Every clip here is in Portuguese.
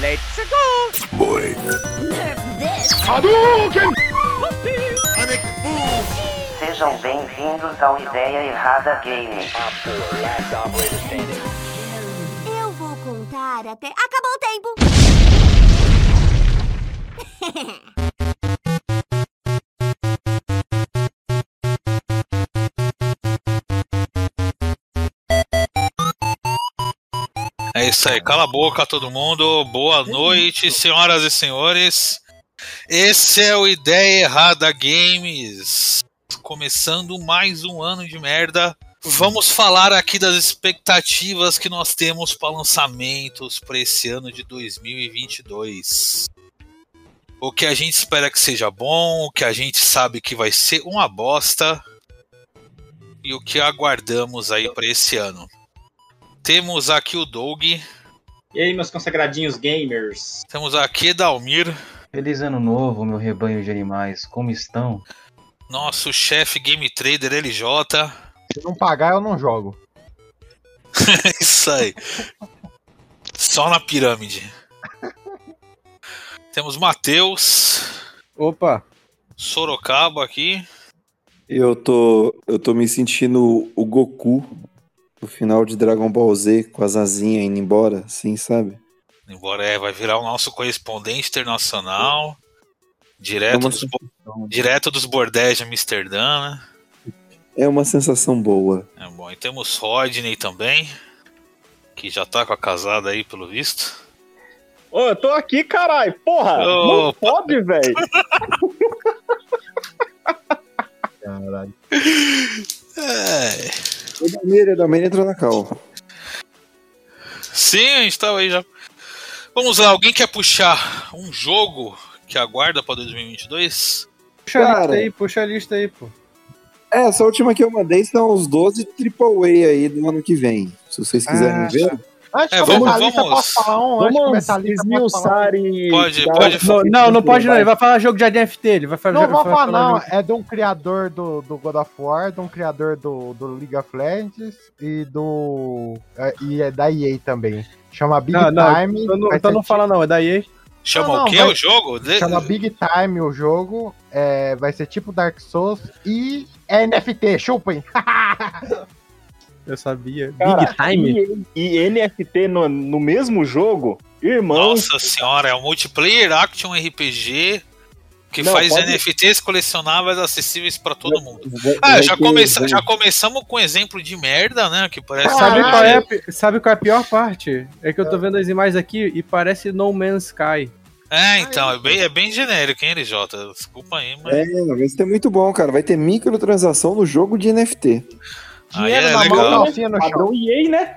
Let's go! Boy. Sejam bem-vindos ao Ideia Errada Game. Eu vou contar até. Acabou o tempo! isso aí, cala a boca todo mundo. Boa noite, senhoras e senhores. Esse é o Ideia Errada Games. Começando mais um ano de merda. Vamos falar aqui das expectativas que nós temos para lançamentos para esse ano de 2022. O que a gente espera que seja bom, o que a gente sabe que vai ser uma bosta e o que aguardamos aí para esse ano. Temos aqui o Doug, E aí, meus consagradinhos gamers? temos aqui Dalmir, Feliz ano novo, meu rebanho de animais. Como estão? nosso chefe Game Trader LJ. Se não pagar, eu não jogo. É isso aí. Só na pirâmide. Temos Matheus, Opa! Sorocaba aqui. Eu tô, eu tô me sentindo o Goku no final de Dragon Ball Z com as asinhas indo embora, assim, sabe? Embora é, vai virar o nosso correspondente internacional. É Direto, uma, dos, direto dos bordéis de Amsterdã, né? é uma sensação boa. É bom. E temos Rodney também, que já tá com a casada aí, pelo visto. Ô, eu tô aqui, caralho! Porra! Não Opa. pode, velho! Caralho. É. O Dalmir entrou na cal. Sim, a gente tava aí já. Vamos lá, alguém quer puxar um jogo que aguarda pra 2022? Puxa a Cara. lista aí, puxa a lista aí, pô. É, essa última que eu mandei são os 12 AAA aí do ano que vem. Se vocês quiserem Ah, ver. Antes É, de vamos- começar a lista, vamos- posso falar um? Antes de Vamos começar a lista, posso falar um? esmiuçar e. Pode- dar- pode Não, não, não pode não. Ele vai falar jogo de NFT. Ele vai fazer Não vou falar, não. jogo- É de um criador do, do God of War, de um criador do, do League of Legends e do. é, e é da EA também. Chama Big Não, não, Time. Então não, então não fala não, é da EA. Chama Não, não, o quê vai- o jogo? Chama Big Time o jogo. É, vai ser tipo Dark Souls e é NFT, chupem! Eu sabia. Cara, Big Time? E, e NFT no, no mesmo jogo? Irmão. Nossa senhora, é um multiplayer action RPG que Não, faz pode- NFTs colecionáveis acessíveis pra todo mundo. vai- Ah, vai já, começa, já começamos com um exemplo de merda, né? Que parece. Sabe qual, é, a pi- sabe qual é a pior parte? É que eu tô vendo as imagens aqui e parece No Man's Sky. É, então, é bem, é bem genérico, hein, LJ? Desculpa aí, mas. É, vai ser muito bom, cara. Vai ter microtransação no jogo de NFT. Aí Dinheiro é na mão, legal. calcinha no chão. EA, né?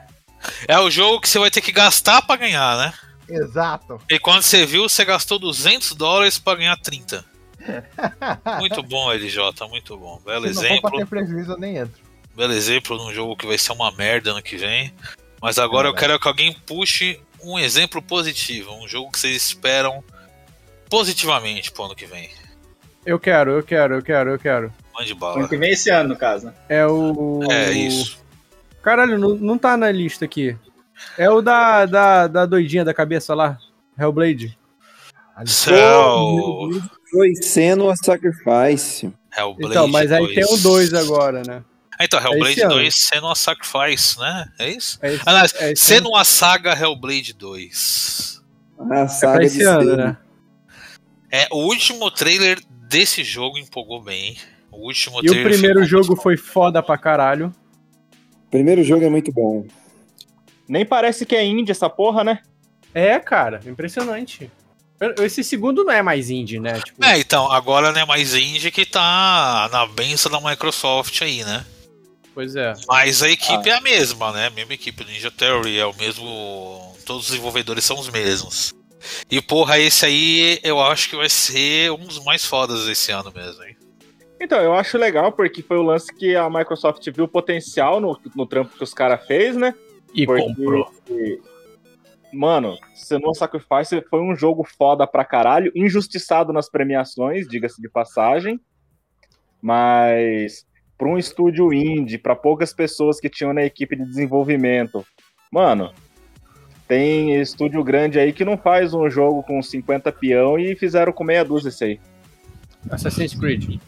É o jogo que você vai ter que gastar pra ganhar, né? Exato. E quando você viu, você gastou 200 dólares pra ganhar 30. Muito bom, LJ, muito bom. Belo Se não exemplo. ter prejuízo, eu nem entro. belo exemplo num jogo que vai ser uma merda ano que vem. Mas agora eu quero que alguém puxe um exemplo positivo, um jogo que vocês esperam positivamente pro ano que vem. Eu quero, eu quero, eu quero, eu quero. Mande Ano bala. que vem esse ano, no caso, né? É o. É isso. Caralho, não, não tá na lista aqui. É o da, da, da doidinha da cabeça lá. Hellblade. Céu. Foi sendo a Sacrifice. Hellblade Então, mas aí 2. tem o 2 agora, né? Ah, então, esse Hellblade ano. 2 sendo uma Sacrifice, né? É isso? É esse, Aliás, é esse sendo uma saga Hellblade 2. A é saga pra de esse ano, né? É, o último trailer desse jogo empolgou bem. O último E o primeiro jogo foi foda pra caralho. Primeiro jogo é muito bom. Nem parece que é indie essa porra, né? É, cara, impressionante. Esse segundo não é mais indie, né? Tipo, É, então, agora não é mais indie que tá na benção da Microsoft aí, né? Pois é. Mas a equipe é a mesma, né? A mesma equipe, Ninja Theory é o mesmo. Todos os desenvolvedores são os mesmos. E porra, esse aí eu acho que vai ser um dos mais fodas desse ano mesmo, hein? Então, eu acho legal, porque foi o lance que a Microsoft viu o potencial no, no trampo que os caras fez, né? E Porque- comprou. Mano, Senua Sacrifice foi um jogo foda pra caralho, injustiçado nas premiações, diga-se de passagem. Mas pra um estúdio indie, pra poucas pessoas que tinham na equipe de desenvolvimento, mano, Tem estúdio grande aí que não faz um jogo com 50 peão e fizeram com meia dúzia isso aí. Assassin's Creed.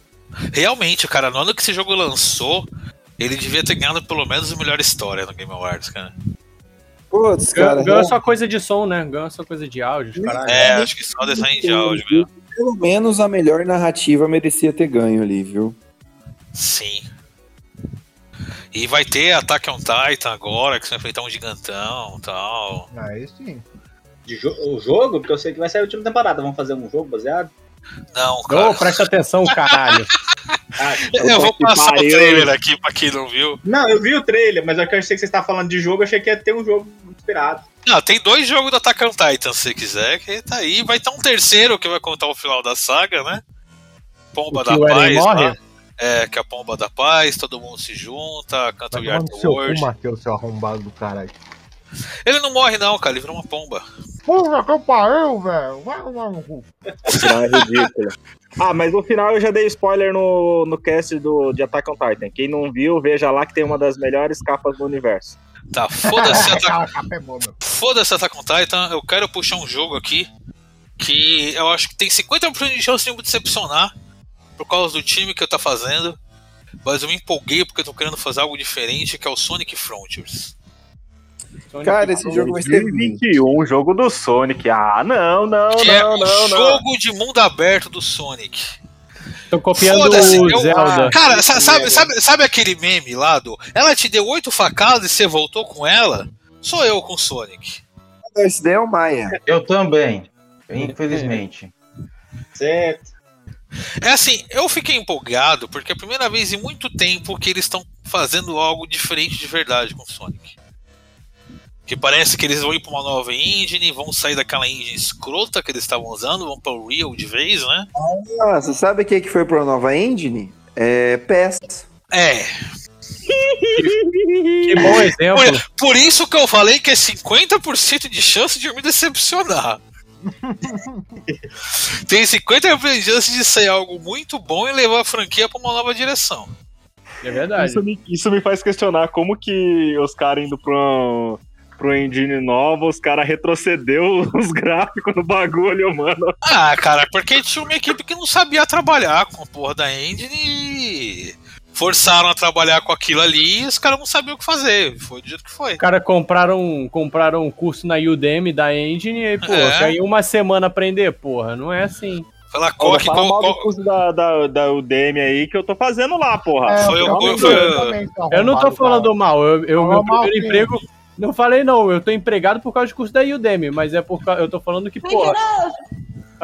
Realmente, cara, no ano que esse jogo lançou, ele devia ter ganhado pelo menos a melhor história no Game Awards, cara. Putz, Ganhou cara. ganhou só coisa de som, né? Ganhou só coisa de áudio, caralho. É, acho que só design de áudio, meu. Pelo menos a melhor narrativa merecia ter ganho ali, viu? Sim. E vai ter Attack on Titan agora, que você vai enfrentar um gigantão e tal. Aí sim. De jo- o jogo? Porque eu sei que vai sair a última temporada. Vamos fazer um jogo baseado? Não, cara. Ô, presta atenção, caralho. Ah, Eu vou passar o pariu. trailer aqui pra quem não viu. não, eu vi o trailer, mas que eu achei que você estava falando de jogo, eu achei que ia ter um jogo inspirado. Não, tem dois jogos do Attack on Titan, se você quiser, que tá aí. Vai ter um terceiro que vai contar o final da saga, né? Pomba O da o Paz. morre? lá. É, que é a Pomba da Paz, todo mundo se junta, canta o Yard tomar no seu arrombado do caralho. Ele não morre não, cara, ele vira uma pomba. Porra, que eu pariu, velho. Vai tomar no cu. O final é ridículo. Ah, mas no final eu já dei spoiler no, no cast do, de Attack on Titan. Quem não viu, veja lá que tem uma das melhores capas do universo. Tá, foda-se Attack capa é. Foda-se Attack on Titan, eu quero puxar um jogo aqui que eu acho que tem 50% de chance de me decepcionar por causa do time que eu tá fazendo. Mas eu me empolguei porque eu tô querendo fazer algo diferente, que é o Sonic Frontiers. Cara, esse jogo vai ser ruim. 2021, jogo do Sonic. Ah, não, não, Que é não, o não, não. jogo de mundo aberto do Sonic. Tô copiando o eu- Zelda. Cara, sa- sabe, sabe, sabe aquele meme lá do. Ela te deu oito facadas e você voltou com ela? Sou eu com o Sonic. Esse daí é o Maia. Eu também. Infelizmente. Certo. É assim, eu fiquei empolgado porque é a primeira vez em muito tempo que eles estão fazendo algo diferente de verdade com o Sonic. Que parece que eles vão ir pra uma nova engine, vão sair daquela engine escrota que eles estavam usando, vão para o Real de vez, né? Ah, você sabe o que, que foi pra nova engine? É PES. É. Que bom exemplo. Por, por isso que eu falei que é 50% de chance de eu me decepcionar. Tem 50% de chance de sair algo muito bom e levar a franquia pra uma nova direção. É verdade. Isso me, isso me faz questionar como que os caras indo pro, pro engine nova, os caras retrocedeu os gráficos no bagulho, mano. Ah, cara, porque tinha uma equipe que não sabia trabalhar com a porra da engine e forçaram a trabalhar com aquilo ali e os caras não sabiam o que fazer. Foi do jeito que foi. Os caras compraram, compraram um curso na Udemy da Engine e, pô, É. caiu uma semana aprender, porra. Não é assim. Fala, Ó, Coque, fala qual- mal do curso da, da, da Udemy aí que eu tô fazendo lá, porra. É, Foi o- eu foi- Eu não tô falando cara. mal. Eu, eu, meu mal, primeiro emprego. Não falei não, eu tô empregado por causa do curso da Udemy, mas é por causa. Eu tô falando que, porra.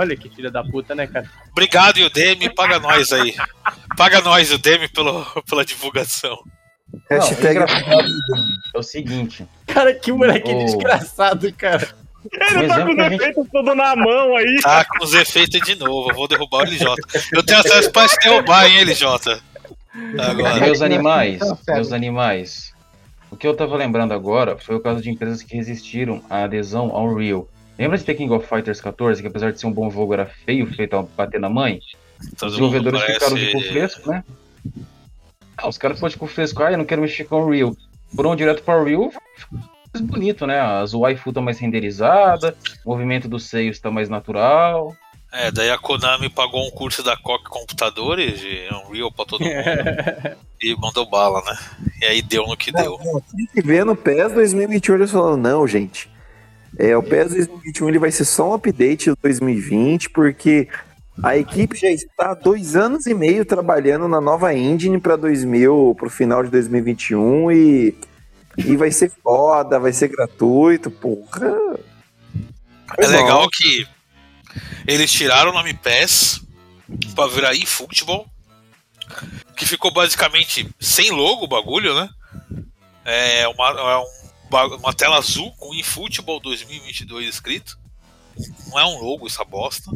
Olha que filha da puta, né, cara? Obrigado, Udemy, paga nós aí. Paga nós, Udemy, pelo, pela divulgação. Não, Hashtag engraçado é o seguinte. Cara, que moleque Oh. desgraçado, cara. Ele tá com os gente- efeitos tudo na mão aí. Tá com os efeitos de novo, eu vou derrubar o LJ. Eu tenho acesso pra te derrubar, hein, LJ. Agora. Meus animais, Não, sério. meus animais. O que eu tava lembrando agora foi o caso de empresas que resistiram à adesão ao Unreal. Lembra de The King of Fighters 14, que apesar de ser um bom jogo era feio, feito a bater na mãe? Os Todo mundo desenvolvedores ficaram de cu parece. fresco, né? Ah, os caras foram de cu fresco, ah, eu não quero mexer com o Unreal. Foram direto para o Unreal, mais bonito, né? As waifu tá mais renderizada, o movimento dos seios tá mais natural. É, daí a Konami pagou um curso da Coque Computadores de Unreal pra todo mundo e mandou bala, né? E aí deu no que deu. Tem que ver no PES 2021 eles falando, não, gente. É, o PES 2021 ele vai ser só um update do 2020, porque a equipe já está há dois anos e meio trabalhando na nova engine para 2000, pro final de 2021 e, e vai ser foda, vai ser gratuito, porra. É Foi legal mal. que eles tiraram o nome PES pra virar eFootball, que ficou basicamente sem logo o bagulho, né? É uma, é um uma tela azul com eFootball 2022 escrito. Não é um logo essa bosta.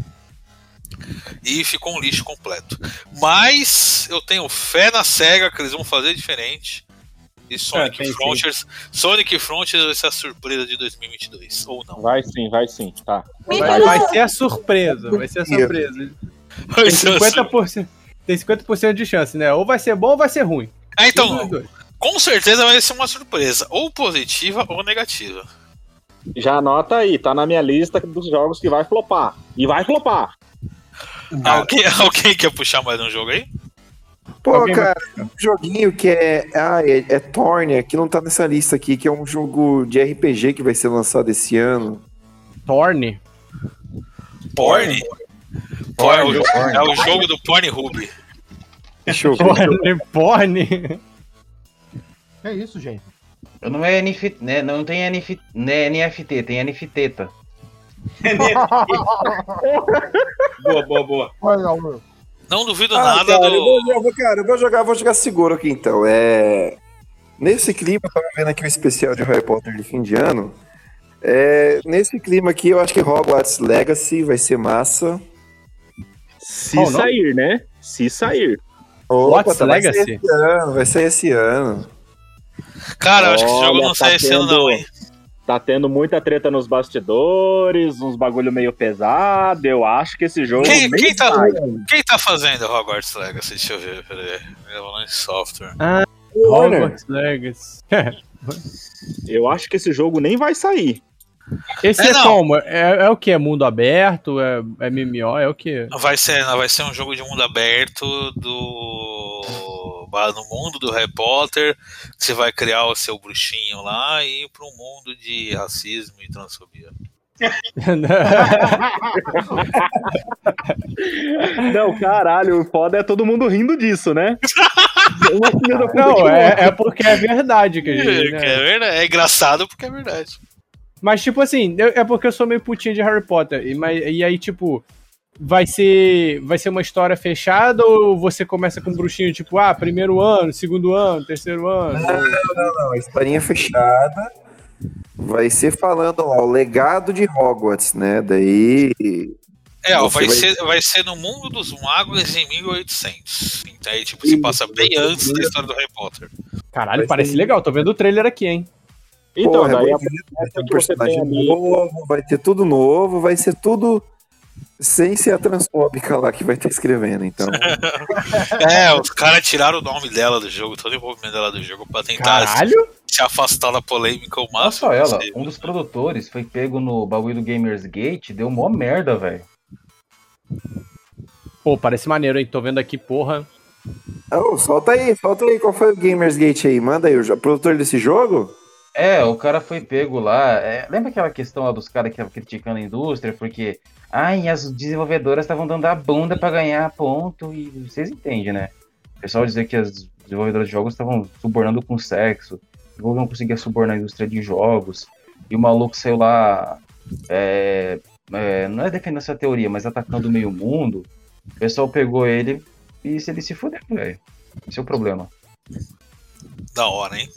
E ficou um lixo completo. Mas eu tenho fé na SEGA que eles vão fazer diferente. E Sonic sim. Frontiers, Sonic Frontiers vai ser a surpresa de 2022 ou não. Vai sim, vai sim, tá. Vai, vai ser a surpresa. Vai ser a surpresa. Tem 50%, tem 50% de chance, né? Ou vai ser bom ou vai ser ruim. Ah, Um então. Com certeza vai ser uma surpresa, ou positiva ou negativa. Já anota aí, tá na minha lista dos jogos que vai flopar. E vai flopar. Alguém, alguém quer puxar mais um jogo aí? Pô, Alguém cara, um joguinho que é. Ah, é, é Tornia, que não tá nessa lista aqui, que é um jogo de RPG que vai ser lançado esse ano. Torne. Porn? É, o, é o jogo do Pornhub. Deixa eu ver. Porne. É isso, gente. Não é NFT, né? Não tem NF, né, NFT, tem NFTeta. boa, boa, boa. Meu. Não duvido Ah, nada cara, eu, vou, do. eu vou- cara, eu vou jogar, vou jogar seguro aqui então. É. Nesse clima, eu tava vendo aqui o especial de Harry Potter de fim de ano. É, nesse clima aqui, eu acho que Hogwarts Legacy vai ser massa. Se Qual o nome? sair, né? Se sair. What's vai sair Legacy? esse ano, vai sair esse ano. Cara, eu acho que esse jogo Olha, não tá sai esse ano, não, tendo- hein? Tá tendo muita treta nos bastidores, uns bagulho meio pesado. Eu acho que esse jogo. Quem, nem quem, tá, sai. quem tá fazendo Hogwarts Legacy? Deixa eu ver, peraí. Avalanche Software. Hogwarts Legacy. Eu acho que esse jogo nem vai sair. Esse É, é, não. como? É, é o que? É mundo aberto? É, é MMO? É o que? Vai ser, vai ser um jogo de mundo aberto do. No mundo do Harry Potter. Você vai criar o seu bruxinho lá e ir para um mundo de racismo e transfobia. Não, caralho, o foda é todo mundo rindo disso, né? Não, é, é porque é verdade que a gente. É, né? é verdade, é engraçado porque é verdade. Mas, tipo assim, eu- é porque eu sou meio putinha de Harry Potter. E, mas, e aí, tipo, vai ser, vai ser uma história fechada ou você começa com um bruxinho, tipo, ah, primeiro ano, segundo ano, terceiro ano? Não, a historinha fechada. Vai ser falando, ó, o legado de Hogwarts, né? Daí. É, ó, vai, vai- Ser, vai ser no mundo dos magos em 1800. Então aí, tipo, se passa bem antes da história do Harry Potter. Caralho, Vai parece ser- legal. Tô vendo o trailer aqui, hein? Então, Porra, daí vai ter, vai ter um personagem novo, vai ter tudo novo, vai ser tudo sem ser a transfóbica lá que vai estar escrevendo, então. É, os caras tiraram o nome dela do jogo, todo o envolvimento dela do jogo, pra tentar se, Caralho? se afastar da polêmica o máximo. só ela, um dos produtores foi pego no bagulho do Gamers Gate, deu mó merda, velho. Pô, parece maneiro, hein? Tô vendo aqui, porra. Ô, solta aí, solta aí, qual foi o Gamersgate aí? Manda aí, o produtor desse jogo? É, o cara foi pego lá. é, lembra aquela questão lá dos caras que estavam criticando a indústria? Porque, ai, as desenvolvedoras estavam dando a bunda pra ganhar ponto e vocês entendem, né? O pessoal dizer que as desenvolvedoras de jogos estavam subornando com sexo, o jogo não conseguia subornar a indústria de jogos, e o maluco saiu lá, é, é, não é defendendo essa teoria, mas atacando o meio mundo. O pessoal pegou ele e ele se fudeu, velho. Esse é o problema. Da hora, hein?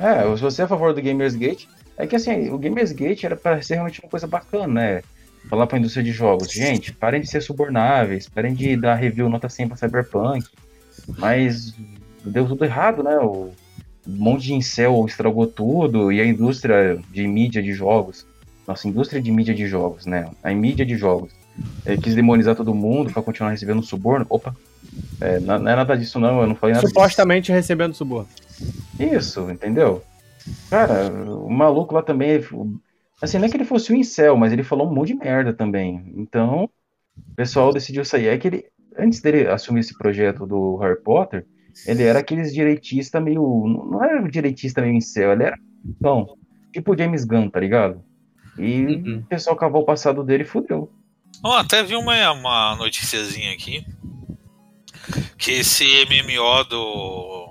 É, se você é a favor do Gamersgate, é que assim, o Gamersgate era para ser realmente uma coisa bacana, né? Falar pra indústria de jogos, gente, parem de ser subornáveis, parem de dar review nota 100 pra Cyberpunk. Mas deu tudo errado, né? O monte de incel estragou tudo e a indústria de mídia de jogos, nossa indústria de mídia de jogos, né? A mídia de jogos, eh, quis demonizar todo mundo pra continuar recebendo suborno. Opa, é, não, não é nada disso não, eu não falei nada disso. Supostamente recebendo suborno. Isso, entendeu? Cara, o maluco lá também. Assim, não é que ele fosse um incel, mas ele falou um monte de merda também. Então, o pessoal decidiu sair. É que ele, antes dele assumir esse projeto do Harry Potter, ele era aqueles direitista meio. Não era um direitista meio incel, ele era. Então, tipo o James Gunn, tá ligado? E Uhum. o pessoal cavou o passado dele e fudeu. Ó, até vi uma, uma noticiazinha aqui. Que esse MMO do.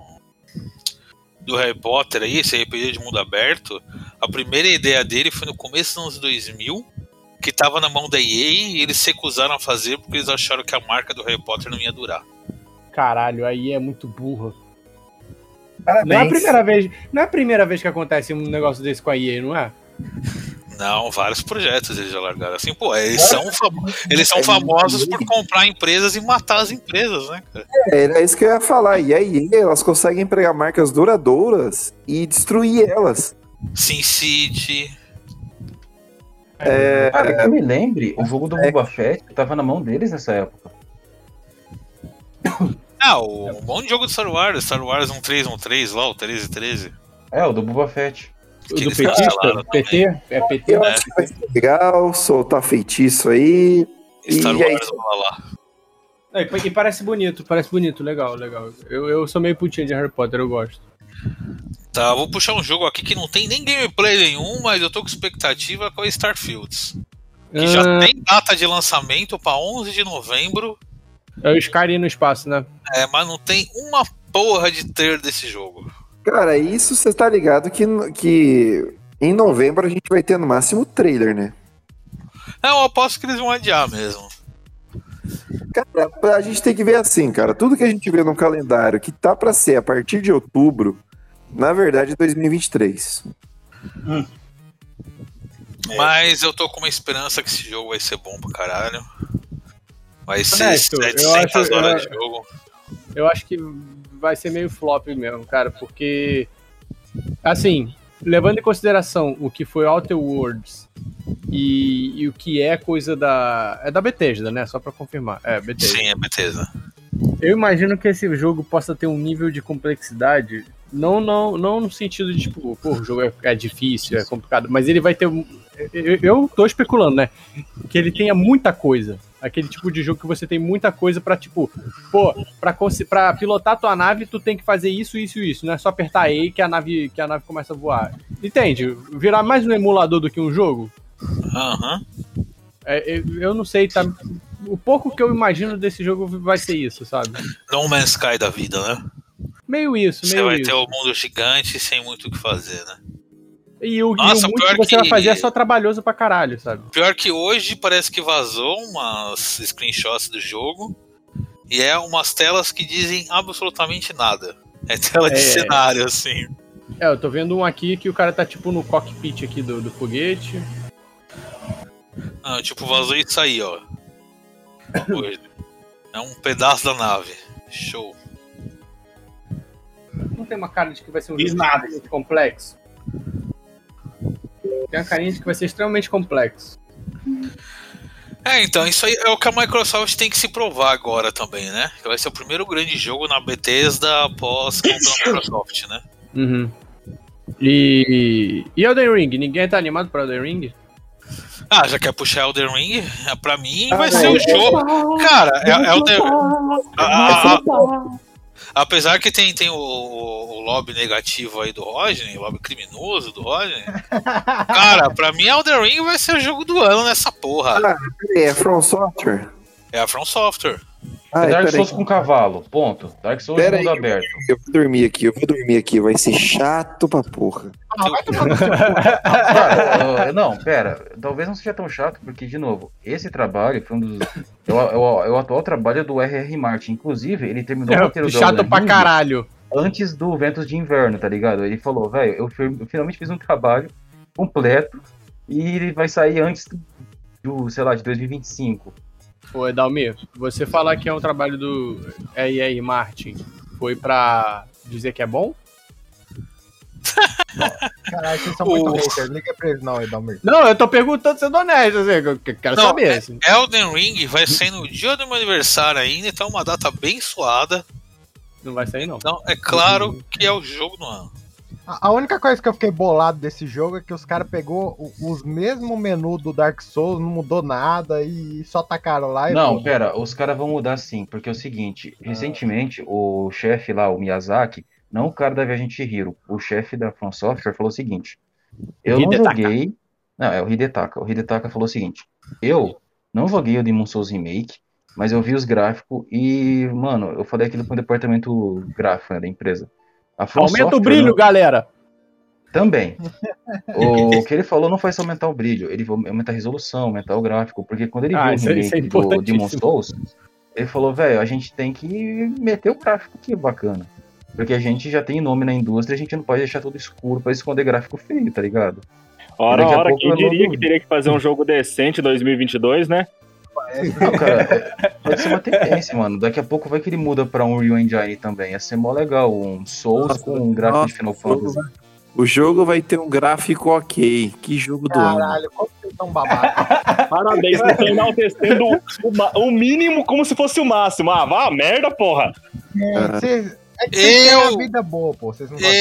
Do Harry Potter aí, esse RPG de mundo aberto, a primeira ideia dele foi no começo dos anos 2000, que tava na mão da EA e eles se recusaram a fazer porque eles acharam que a marca do Harry Potter não ia durar. Caralho, aí é muito burro. Parabéns. Não é a primeira vez, não é a primeira vez que acontece um negócio desse com a EA, não é? Não, vários projetos eles já largaram. Assim, pô, eles são, famo- eles são famosos por comprar empresas e matar as empresas, né, cara? É, Era isso que eu ia falar. E aí, elas conseguem pegar marcas duradouras e destruir elas. Sin City. É, Cara, que eu me lembre, o jogo do Boba Fett tava na mão deles nessa época. Ah, o, um de jogo de Star Wars, Star Wars 1313 lá, o 1313. É, o do Boba Fett. Do eles petista? PT? É PT? Eu acho que vai ser legal, soltar feitiço aí. Star E é Wars, blá. É, e e parece bonito, parece bonito, legal, legal. Eu, eu sou meio putinha de Harry Potter, eu gosto. Tá, vou puxar um jogo aqui que não tem nem gameplay nenhum, mas eu tô com expectativa com a Starfields. Que já Ah, tem data de lançamento pra 11 de novembro, É o Skyrim no espaço, né? é, mas não tem uma porra de trailer desse jogo. Cara, isso você tá ligado que, que em novembro a gente vai ter no máximo trailer, né? É, eu aposto que eles vão adiar mesmo. Cara, a gente tem que ver assim, cara. Tudo que a gente vê no calendário que tá pra ser a partir de outubro, na verdade é 2023. Mas eu tô com uma esperança que esse jogo vai ser bom pra caralho. Vai ser Honesto, eu 700 acho- horas eu- de jogo. Eu acho que vai ser meio flop mesmo, cara, porque. Assim, levando em consideração o que foi Outer Worlds e, e o que é coisa da. É da Bethesda, né? Só pra confirmar. É, Bethesda. Sim, é Bethesda. Eu imagino que esse jogo possa ter um nível de complexidade. Não, não, não no sentido de, tipo, pô, o jogo é, é difícil, é complicado, mas ele vai ter. Eu, eu tô especulando, né? Que ele tenha muita coisa. Aquele tipo de jogo que você tem muita coisa pra, tipo, pô, pra, pra pilotar tua nave, tu tem que fazer isso, isso e isso. Não é só apertar E que a nave, que a nave começa a voar. Entende? Virar mais um emulador do que um jogo? Aham. É, eu, eu não sei, tá? O pouco que eu imagino desse jogo vai ser isso, sabe? No Man's Sky da vida, né? Meio isso, Você meio vai isso. ter o mundo gigante sem muito o que fazer, né? E o, Nossa, e o pior que você vai que- fazer é só trabalhoso pra caralho, sabe? Pior que hoje parece que vazou umas screenshots do jogo e é umas telas que dizem absolutamente nada. É tela de É. cenário, assim. É, eu tô vendo um aqui que o cara tá tipo no cockpit aqui do, do foguete. Ah, tipo, vazou isso aí, ó. É um pedaço da nave. Show. Não tem uma cara de que vai ser um jogo nada. extremamente complexo? Tem uma carinha de que vai ser extremamente complexo. É, então, isso aí é o que a Microsoft tem que se provar agora também, né? Que vai ser o primeiro grande jogo na Bethesda após comprar a Microsoft, né? Uhum. E. E Elden Ring? Ninguém tá animado pra Elden Ring? Ah, já quer puxar Elden Ring? É, Pra mim vai ser o jogo. Cara, é, é o. Apesar que tem, tem o, o, o lobby negativo aí do Rodney, o lobby criminoso do Rodney. Cara, pra mim Elden Ring vai ser o jogo do ano nessa porra. Peraí, é From Software? É a From Software. Ah, Dark. Souls com cavalo, ponto. Dark Souls Pera mundo aí. aberto. Eu vou dormir aqui, eu vou dormir aqui. Vai ser chato pra porra. Ah, vai tomar no seu cu. Cara, ah, não, pera, talvez não seja tão chato, porque, de novo, esse trabalho foi um dos. É o, é o- é o atual trabalho do R.R. Martin. Inclusive, ele terminou o roteiro É, chato pra caralho. antes do Ventos de Inverno, tá ligado? Ele falou, velho, eu, eu finalmente fiz um trabalho completo e ele vai sair antes do, do, sei lá, de 2025. Ô, Edalmir, você falar que é um trabalho do R.R. Martin foi pra dizer que é bom? Caralho, vocês são muito haters. Liga pra eles não, Edalmir. Não, eu tô perguntando sendo honesto, assim, eu que- quero Não, saber. Assim. Elden Ring vai ser no dia do meu aniversário ainda, então é uma data bem suada. Não vai sair, não. Então é claro que é o jogo do ano. A única coisa que eu fiquei bolado desse jogo é que os caras pegou o- os mesmos menus do Dark Souls, não mudou nada e só tacaram lá e Não, pô, pera, os caras vão mudar sim, porque é o seguinte, recentemente o chefe lá, o Miyazaki, não o cara da Viagem de Chihiro, o chefe da From Software falou o seguinte, eu não Hidetaka. joguei, não, é o Hidetaka, o Hidetaka falou o seguinte, eu não joguei o Demon Souls Remake, mas eu vi os gráficos e, mano, eu falei aquilo com o departamento gráfico né, da empresa. Aumenta o Software brilho, não- galera. Também. O que ele falou não foi só aumentar o brilho, ele vai aumentar a resolução, aumentar o gráfico, porque quando ele Ah, viu o é- é remake do Demon. Souls, ele falou, velho, a gente tem que meter o gráfico aqui bacana. Porque a gente já tem nome na indústria, a gente não pode deixar tudo escuro pra esconder gráfico feio, tá ligado? Ora, ora, quem eu diria que teria que fazer um jogo decente em 2022, né? Não, cara, pode ser uma tendência, mano. Daqui a pouco vai que ele muda pra um Real Engine também. Ia ser mó legal, um Souls Nossa, com um gráfico de nossa, Final Fantasy. O jogo vai ter um gráfico ok. Que jogo do ano. Caralho, como vocês são babaca? Parabéns, vocês estão enaltecendo o, o mínimo como se fosse o máximo. Ah, vá a merda, porra! É, Vocês É Eu- uma vida boa, pô. Vocês não gostam de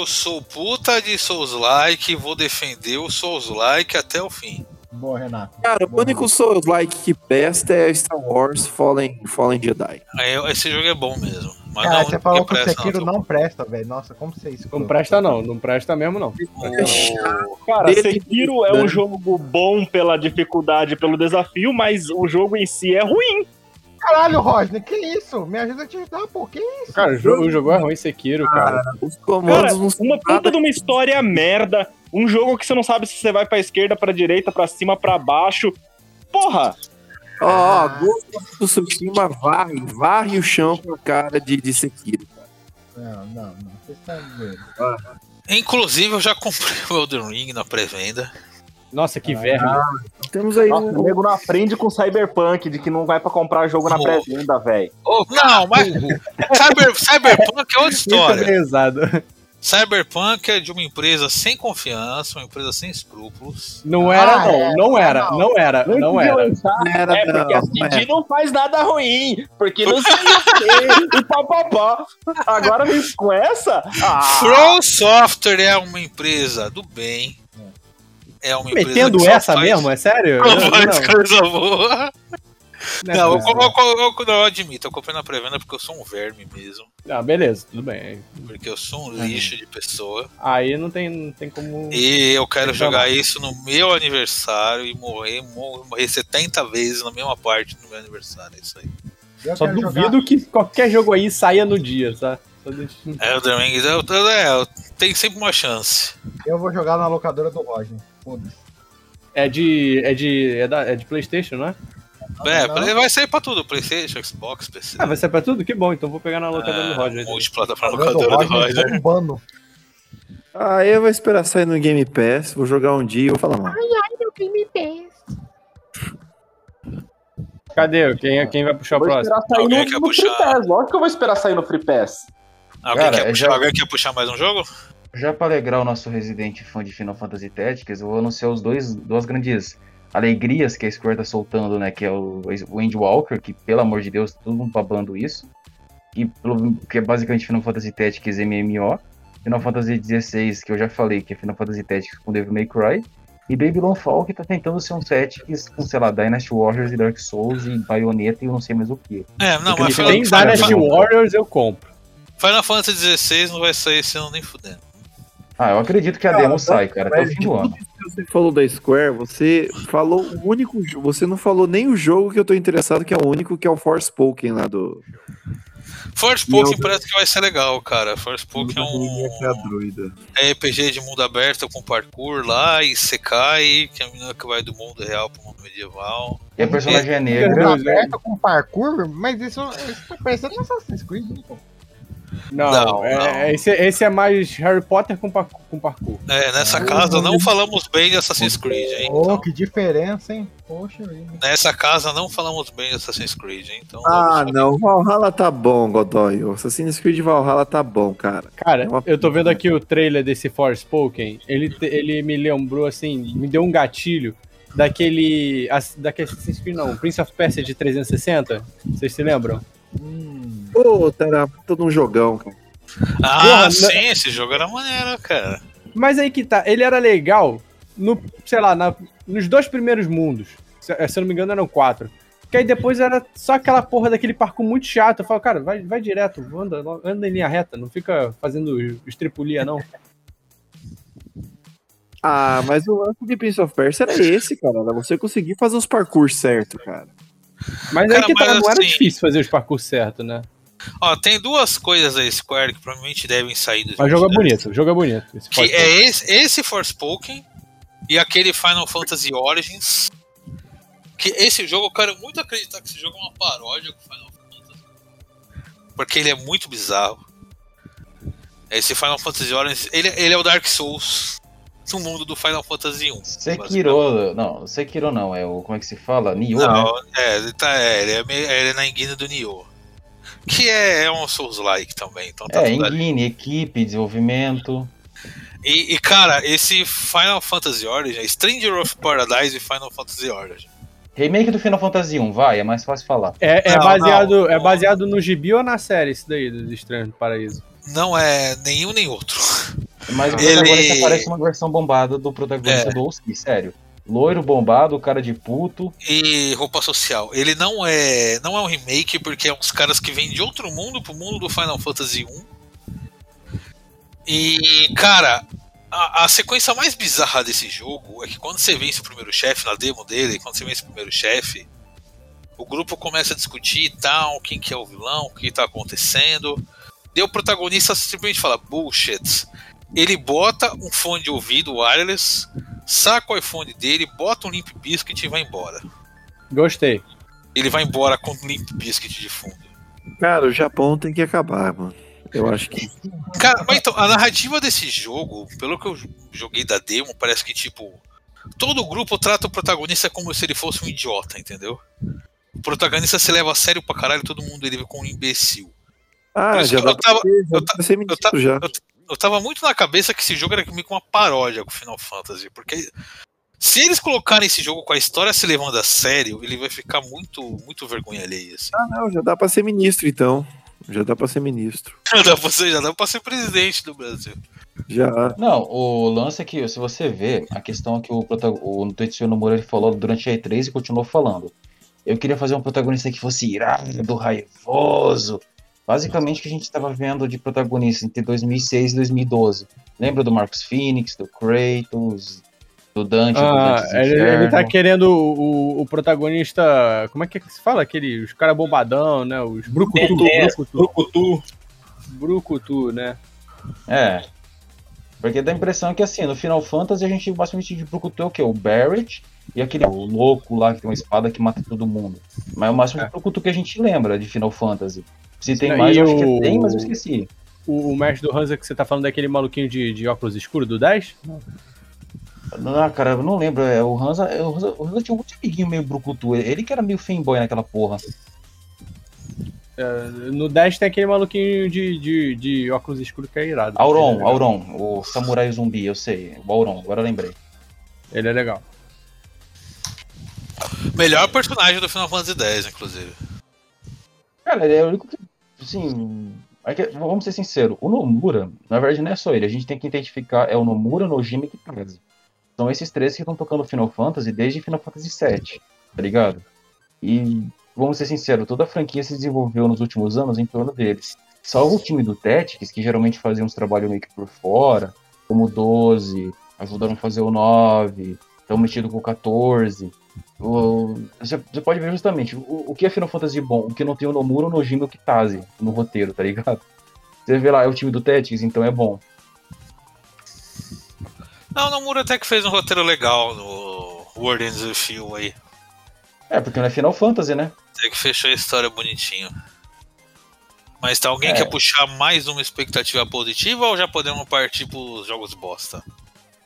Eu sou puta de Souls-like e vou defender o Souls-like até o fim. Boa, Renato. Cara, o Boa, único Souls-like que presta é Star Wars Fallen, Fallen Jedi. Aí, esse jogo é bom mesmo. Mas Cara, não, você falou que o Sekiro não. não presta, velho. Nossa, como você é isso? Não presta não, não presta mesmo não. O- Cara, Dele- Sekiro é um jogo bom pela dificuldade, pelo desafio, mas o jogo em si é ruim. Caralho, Rodney, que isso? Me ajuda a te ajudar, pô. Que isso? Cara, o jogo, o jogo é ruim, Sekiro, cara. Os Cara, comandos não são uma puta de uma história merda. Um jogo que você não sabe se você vai pra esquerda, pra direita, pra cima, pra baixo. Porra! Ó, ó, Ghost do Tsushima varre, varre o chão com a cara de, de Sekiro. Não, não, não. Vocês estão doendo. Inclusive, eu já comprei o Elden Ring na pré-venda. Nossa, que verme. Temos aí Nossa, o um. nego não aprende com Cyberpunk de que não vai pra comprar jogo na Pô. pré-venda, velho. Não, mas Cyber, Cyberpunk é outra Muito história. pesado. Cyberpunk é de uma empresa sem confiança, uma empresa sem escrúpulos. Não era, Ah, não. é, Não era, não. não era, não era. Era, É, porque a não, CD é. não faz nada ruim, porque não sei o quê, e papapá. Agora vem com essa? Ah, From Software é uma empresa do bem. É uma empresa Metendo que só essa faz- mesmo? É sério? Só Não, faz não, coisa boa. Não é Não, eu, possível. eu, eu, eu- não, eu admito, eu comprei na pré-venda porque eu sou um verme mesmo. Ah, beleza, tudo bem. Porque eu sou um lixo de pessoa. Aí não tem, não tem como. E eu quero jogar isso no meu aniversário e morrer, mor- morrer 70 vezes na mesma parte no meu aniversário. É isso aí. Eu Só duvido jogar- que qualquer jogo aí saia no dia, tá? Só deixa... Elden Ring eu, eu, é, eu- tem sempre uma chance. Eu vou jogar na locadora do. Foda-se. É de. É de. É, da, é de Playstation, não é? É, não. vai sair pra tudo: PlayStation, Xbox, PC. Ah, vai ser pra tudo? Que bom, então vou pegar na locadora do Roger. É, multiplataforma Locadora do locadora do Roger. Ah, eu vou esperar sair no Game Pass, vou jogar um dia e vou falar mal. Cadê? Quem, quem vai puxar o vou próximo? esperar sair Alguém no, quer no Free puxar? Pass. Lógico que eu vou esperar sair no Free Pass. Alguém, Cara, quer é puxar, já- alguém quer puxar mais um jogo? Já pra alegrar o nosso residente fã de Final Fantasy Tactics, eu vou anunciar os dois, duas grandes alegrias que a Square tá soltando, né? Que é o o Endwalker, que pelo amor de Deus, todo mundo babando isso. E pelo- que é basicamente Final Fantasy Tactics MMO. Final Fantasy XVI, que eu já falei, que é Final Fantasy Tactics com Devil May Cry. E Babylon Fall, que tá tentando ser um Tactics com, sei lá, Dynasty Warriors e Dark Souls e Bayonetta e eu não sei mais o que. É, não, Porque mas Final, Tem Final- Dynasty Final- Warriors, eu compro. Final Fantasy XVI não vai sair esse ano nem fudendo. Ah, eu acredito que a Cara, demo sai, cara, até o Mas fim do ano. você falou da Square, você falou o único jogo. Você não falou nem o jogo que eu tô interessado, que é o único, que é o Forspoken lá do. Forspoken Meu parece que vai ser legal, cara. Forspoken é a um druida. RPG de mundo aberto com parkour lá e Sekai, que é a menina que vai do mundo real pro mundo medieval. E a personagem é Mundo negra. aberto com parkour, mas isso, isso tá parecendo Assassin's Creed, né, pô? Não, Não, é- não. é- Esse, esse é mais Harry Potter com, par- com parkour. É, nessa casa não falamos bem de Assassin's Creed, hein? Então, que diferença, hein? Poxa vida. nessa casa não falamos bem de Assassin's Creed, hein? Então, Ah, não. Valhalla tá bom, Godoy. O Assassin's Creed Valhalla tá bom, cara. Cara, É uma- eu tô vendo aqui o trailer desse Forspoken. Ele, ele me lembrou, assim, me deu um gatilho daquele. Daquele Assassin's Creed, não, Prince of Persia de 360. Vocês se lembram? Pô, era todo um jogão, cara. Ah, Porra, sim, esse jogo era maneiro, cara. Mas aí que tá, ele era legal no, sei lá, na- nos dois primeiros mundos. Se, eh, se eu não me engano, eram quatro. Que aí depois era só aquela porra daquele parkour muito chato. Eu falo, cara, vai, vai direto, anda, anda em linha reta, não fica fazendo estripulia, não. Ah, mas o lance de Prince of Persia era esse, cara. Era você conseguir fazer os parkour certo, cara. Mas Cara, aí que tá, não era assim- difícil fazer os parkour certo, né? Ó, tem duas coisas da Square que provavelmente devem sair do Mas o jogo é bonito, o jogo é bonito. Esse Que é esse, esse Forspoken e aquele Final Fantasy Origins. Que esse jogo, eu quero muito acreditar que esse jogo é uma paródia com Final Fantasy. Porque ele é muito bizarro. Esse Final Fantasy Origins, ele, ele é o Dark Souls no mundo do Final Fantasy 1. Sekiro, não, Sekiro não, é o, como é que se fala? Nioh, né? Não, é, ele, tá, é, ele, é ele é na enguina do Nioh. Que é, é um Souls-like também, então tá É, engine, equipe, desenvolvimento. E, e, cara, esse Final Fantasy Origin, é Stranger of Paradise e Final Fantasy Origin. Remake do Final Fantasy 1, vai, é mais fácil falar. É, é Não, baseado, não. é baseado no gibi ou na série, isso daí, dos Estranhos do Paraíso? Não é nenhum nem outro. Mas o Ele- protagonista parece uma versão bombada do protagonista É. do OC, sério. Loiro, bombado, cara de puto. E roupa social. Ele não é, não é um remake porque é uns caras que vêm de outro mundo pro mundo do Final Fantasy 1. E, cara, a, a sequência mais bizarra desse jogo é que quando você vence o primeiro chefe na demo dele, quando você vence o primeiro chefe, o grupo começa a discutir e tal, quem que é o vilão, o que tá acontecendo. Daí o protagonista simplesmente fala, bullshit. Ele bota um fone de ouvido wireless, saca o iPhone dele, bota um Limp Biscuit e vai embora. Gostei. Ele vai embora com um Limp Biscuit de fundo. Cara, o Japão tem que acabar, mano. Eu acho que. Cara, mas então, a narrativa desse jogo, pelo que eu joguei da demo, parece que, tipo, todo grupo trata o protagonista como se ele fosse um idiota, entendeu? O protagonista se leva a sério pra caralho, todo mundo ele vê como um imbecil. Ah, já dá eu tava- eu eu tava- já. Eu tava muito na cabeça que esse jogo era meio que uma paródia com Final Fantasy, porque se eles colocarem esse jogo com a história se levando a sério, ele vai ficar muito, muito vergonha alheia, assim. Ah, não, já dá pra ser ministro, então. Já dá pra ser ministro. Já dá pra ser, já dá pra ser presidente do Brasil. Já. Não, o lance é que, se você vê, a questão é que o, o Tetsuya Nomura ele falou durante a E3 e continuou falando. Eu queria fazer um protagonista que fosse irado, raivoso. Basicamente o que a gente estava vendo de protagonista entre 2006 e 2012. Lembra do Marcus Phoenix, do Kratos, do Dante, do Ah, Dante's ele, ele tá querendo o, o protagonista. Como é que se fala? Aquele, os caras bombadão, né? Os Brucutu, É, Brucutu, Brucutu. Brucutu, né? É. Porque dá a impressão que assim, no Final Fantasy a gente basicamente de Brucutu é o quê? O Barrett e aquele louco lá que tem uma espada que mata todo mundo. Mas é o máximo de Brucutu que a gente lembra de Final Fantasy. Se tem mais, eu acho que tem, mas eu esqueci. O, o mestre do Hansa que você tá falando daquele maluquinho de, de óculos escuros do 10? Ah, cara, eu não lembro. É, o, Hansa, é, o, Hansa, o Hansa tinha um monte de amiguinho meio Brucutu. Ele que era meio fanboy naquela porra. É, no 10 tem aquele maluquinho de, de, de óculos escuros que é irado. É Auron, legal. Auron, o samurai zumbi, eu sei. O Auron, agora eu lembrei. Ele é legal. Melhor personagem do Final Fantasy X, inclusive. Cara, ele é o único que. Assim. é que, vamos ser sinceros, o Nomura, na verdade, não é só ele. A gente tem que identificar. É o Nomura, Nojima e Kitase. São esses três que estão tocando Final Fantasy desde Final Fantasy VII, tá ligado? E vamos ser sinceros, toda a franquia se desenvolveu nos últimos anos em torno deles. Salvo o time do Tactics, que geralmente fazia uns trabalhos meio que por fora, como o 12, ajudaram a fazer o 9, estão metidos com o 14. O- Você você pode ver justamente o, o que é Final Fantasy bom, o que não tem o Nomura, o Nojima e o Kitase no roteiro, tá ligado? Você vê lá, é o time do Tactics, então é bom. Não, o Nomura até que fez um roteiro legal no World Ends With You aí. É, porque não é Final Fantasy, né? Até que fechou a história bonitinho. Mas tá, alguém É. quer puxar mais uma expectativa positiva ou já podemos partir pros jogos bosta?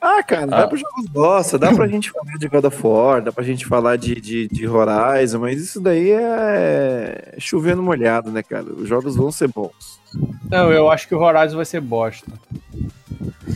Ah, cara, Ah. dá para jogos bosta, dá pra gente falar de God of War, dá pra gente falar de, de, de Horizon, mas isso daí é chovendo molhado, né, cara? Os jogos vão ser bons. Não, eu acho que o Horizon vai ser bosta.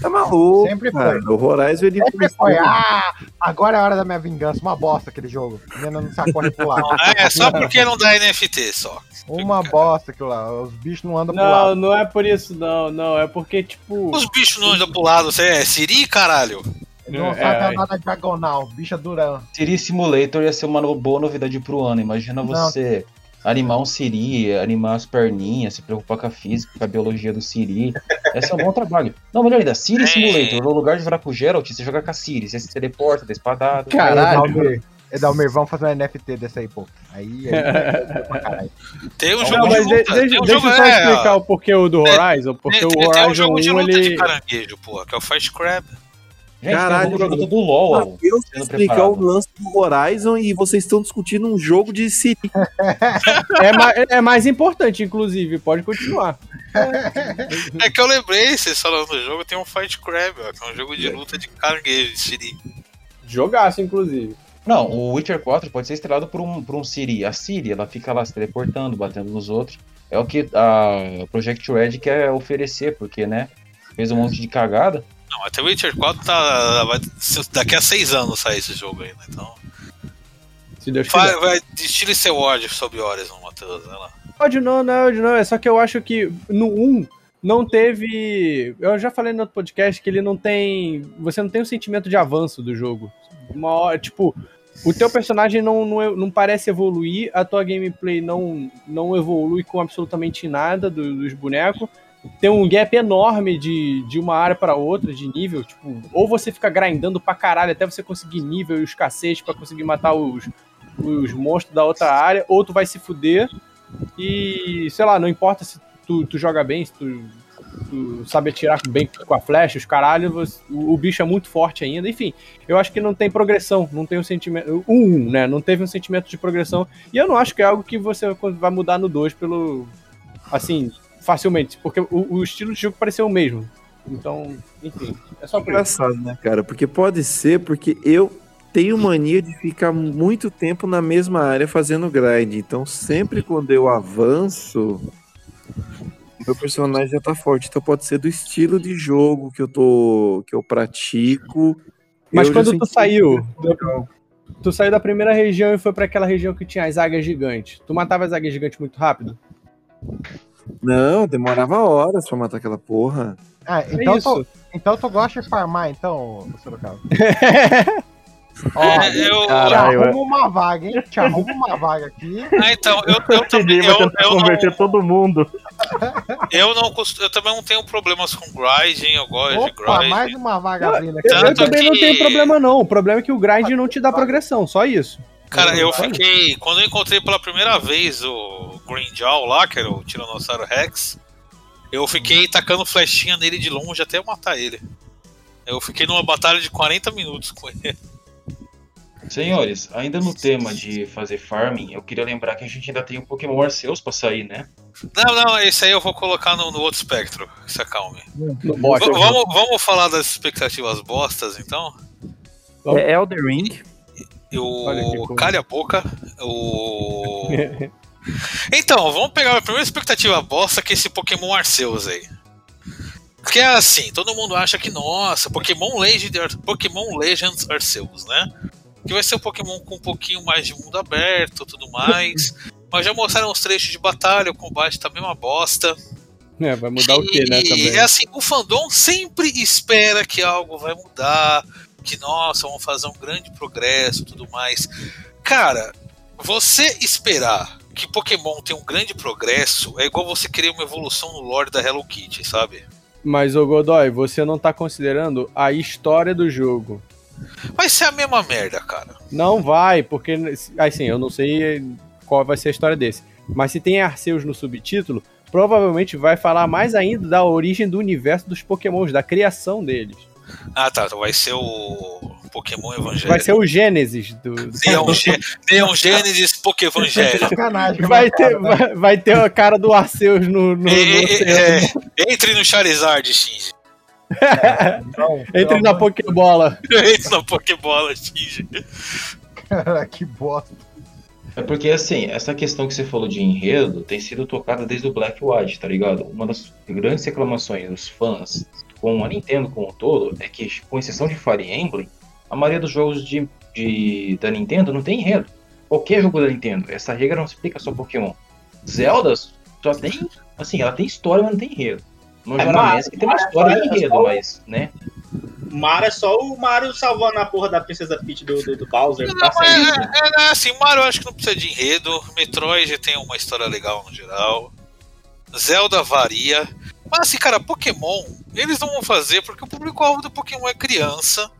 Tá maluco, Sempre cara. foi. O Horizon, ele Sempre foi. Ah, agora é a hora da minha vingança. Uma bosta aquele jogo. Menina não sabe correr pro lado. É, só porque não dá NFT só. Uma bosta aquilo lá. Os bichos não andam pro Não, lado. não é por isso, não, não. É porque, tipo. Os bichos não andam pro lado, você é Siri, caralho? Não É, sabe é. nada diagonal. Bicho é durão. Siri Simulator ia ser uma boa novidade pro ano. Imagina Não. você animar um Siri, animar as perninhas, se preocupar com a física, com a biologia do Siri. Esse é um bom trabalho. Não, melhor ainda, Siri É. Simulator. No lugar de jogar com o Geralt, você joga com a Siri. Você se teleporta, dá espadada. Caralho. Edalmir, Edalmir, vamos fazer um NFT desse aí, pô. Aí, aí, aí, pra caralho. Tem um Não, jogo mas de de- luta. deixa, um deixa jogo, eu só é, explicar o porquê o do Horizon, porque tem, o tem um Horizon jogo de 1, luta de ele... caranguejo, porra, que é o Fast Crab. Gente, Caralho, tem um jogo do LoL. Eu sendo explicar preparado. o lance do Horizon e vocês estão discutindo um jogo de Siri. É, ma- é mais importante, inclusive, pode continuar. É que eu lembrei, vocês falando do jogo, tem um Fight Crab, ó, que é um jogo de luta de caranguejo, de Siri. Jogaço, inclusive. Não, o Witcher 4 pode ser estrelado por um, por um Siri. A Siri, ela fica lá se teleportando, batendo nos outros. É o que a Project Red quer oferecer, porque, né, fez um monte de cagada. Não, até o Witcher 4 tá. Vai, daqui a seis anos sai esse jogo ainda, então. Se Deus Vai, quiser. vai, destile seu ódio sobre Horizon, Matheus. Vai lá. Ódio não, não é ódio não. É só que eu acho que no 1 não teve. Eu já falei no outro podcast que ele não tem. Você não tem o sentimento de avanço do jogo. Uma hora, tipo, o teu personagem não, não, não parece evoluir, a tua gameplay não, não evolui com absolutamente nada do- dos bonecos. Tem um gap enorme de, de uma área para outra, de nível. Tipo, ou você fica grindando pra caralho até você conseguir nível e os cacetes pra conseguir matar os, os monstros da outra área, ou tu vai se fuder. E, sei lá, não importa se tu, tu joga bem, se tu, tu sabe atirar bem com a flecha, os caralho, você- o, o bicho é muito forte ainda. Enfim, eu acho que não tem progressão, não tem um sentimento. O 1, né? Não teve um sentimento de progressão. E eu não acho que é algo que você vai mudar no 2 pelo. Assim, facilmente. Porque o, o estilo de jogo pareceu o mesmo. Então, enfim, é só por isso. Engraçado, né, cara? Porque pode ser porque eu tenho mania de ficar muito tempo na mesma área fazendo grind. Então, sempre quando eu avanço, meu personagem já tá forte. Então, pode ser do estilo de jogo que eu tô, que eu pratico. Mas Eu quando tu saiu, do- tu saiu da primeira região e foi pra aquela região que tinha as águias gigantes. Tu matava as águias gigantes muito rápido? Não, demorava horas pra matar aquela porra. Ah, É então, isso. tu, então tu gosta de farmar, então, Sorocaba? Ó, É, eu- te Caralho, arrumo uma vaga, hein? Te arrumo uma vaga aqui. Ah, então, eu, eu O também. Eu, tentar eu converter não, todo mundo. eu, não eu também não tenho problemas com grinding, eu gosto de Opa, grinding. mais uma vaga abrindo aqui. Eu, eu também não que- tenho problema, não. O problema é que o grind não te dá progressão, só isso. Cara, eu Olha. fiquei. Quando eu encontrei pela primeira vez o Green Jaw lá, que era o Tiranossauro Rex, eu fiquei tacando flechinha nele de longe até eu matar ele. Eu fiquei numa batalha de 40 minutos com ele. Senhores, ainda no tema de fazer farming, eu queria lembrar que a gente ainda tem o Pokémon Arceus pra sair, né? Não, não, esse aí eu vou colocar no, no outro espectro. Se acalme. Vamos, vamos falar das expectativas bostas, então? É Elder Ring. Coisa. Calha a boca. O. Então, vamos pegar a primeira expectativa bosta que é esse Pokémon Arceus aí. Porque é assim, todo mundo acha que, nossa, Pokémon Legend, Ar- Pokémon Legends Arceus, né? Que vai ser um Pokémon com um pouquinho mais de mundo aberto tudo mais. Mas já mostraram os trechos de batalha, o combate tá mesmo uma bosta. É, vai mudar o que, né, também. é assim, o fandom sempre espera que algo vai mudar, que nossa, vamos fazer um grande progresso, tudo mais. Cara, você esperar que Pokémon tenha um grande progresso é igual você querer uma evolução no lore da Hello Kitty, sabe? Mas, ô Godoy, você não tá considerando a história do jogo. Vai ser a mesma merda, cara. Não vai, porque, assim, eu não sei qual vai ser a história desse. Mas se tem Arceus no subtítulo, provavelmente vai falar mais ainda da origem do universo dos Pokémons, da criação deles. Ah, tá, então vai ser o Pokémon Evangelho. Vai ser o Gênesis do. Neon, Gê- Neon Gênesis Pokévangelho. Sacanagem. Vai ter, vai, vai ter a cara do Arceus no, no, no É, oceano. é, é, entre no Charizard, Shinji. Não, Entre na Pokébola. Entre na Pokébola, Shinji. Cara, que bosta. É porque, assim, essa questão que você falou de enredo tem sido tocada desde o Black White, tá ligado? Uma das grandes reclamações dos fãs com a Nintendo como um todo é que, com exceção de Fire Emblem, a maioria dos jogos de, de- da Nintendo não tem enredo. Qualquer jogo da Nintendo, essa regra não se aplica só a Pokémon. Zelda só tem, assim, ela tem história, mas não tem enredo. No É, Majora's que tem uma história e Mario é enredo, mas, né? Mario é só o Mario salvando a porra da princesa Peach do, do, do Bowser. Não, Tá é, é, é, assim, Mario acho que não precisa de enredo. Metroid tem uma história legal no geral. Zelda varia. Mas assim, cara, Pokémon, eles não vão fazer porque o público-alvo do Pokémon é criança.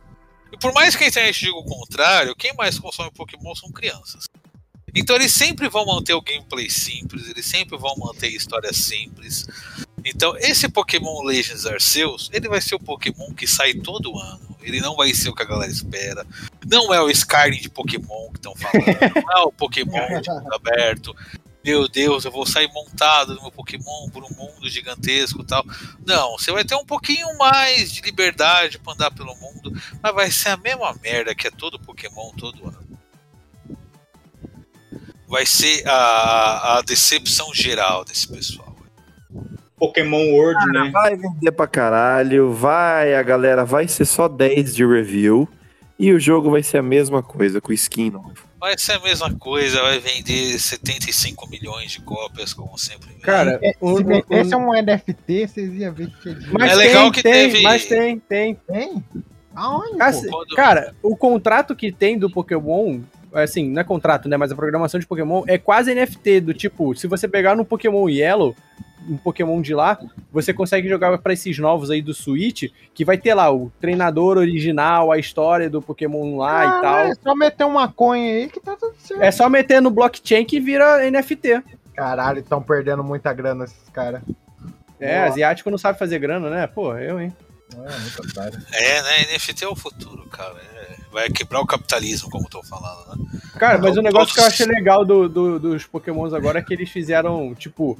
E por mais que a internet diga o contrário, quem mais consome Pokémon são crianças. Então eles sempre vão manter o gameplay simples, eles sempre vão manter histórias simples. Então esse Pokémon Legends Arceus, ele vai ser o Pokémon que sai todo ano. Ele não vai ser o que a galera espera. Não é o Skyrim de Pokémon que estão falando. Não é o Pokémon de mundo aberto. Meu Deus, eu vou sair montado no meu Pokémon por um mundo gigantesco e tal. Não, você vai ter um pouquinho mais de liberdade pra andar pelo mundo, mas vai ser a mesma merda que é todo Pokémon todo ano. Vai ser a, a decepção geral desse pessoal. Pokémon World, né? Vai vender pra caralho, vai, a galera vai ser só 10 de review e o jogo vai ser a mesma coisa com skin novo. Vai ser a mesma coisa, vai vender 75 milhões de cópias, como sempre. Cara, É, um- se um- metesse um NFT, vocês iam ver que tinha mas É legal tem, que tem, teve- Mas tem, tem. Tem? Aonde, Assim, cara, o contrato que tem do Pokémon, assim, não é contrato, né? Mas a programação de Pokémon é quase NFT, do tipo, se você pegar no Pokémon Yellow, um Pokémon de lá, você consegue jogar pra esses novos aí do Switch, que vai ter lá o treinador original, a história do Pokémon lá Ah, e tal. É só meter uma maconha aí que tá tudo certo. É só meter no blockchain que vira NFT. Caralho, estão perdendo muita grana esses caras. É, Boa. asiático não sabe fazer grana, né? Pô, eu, hein? É, muito otário. É, né? NFT é o futuro, cara. É, vai quebrar o capitalismo, como eu tô falando, né? Cara, mas o negócio que eu Todos- achei legal do, do- dos Pokémons agora é que eles fizeram, tipo,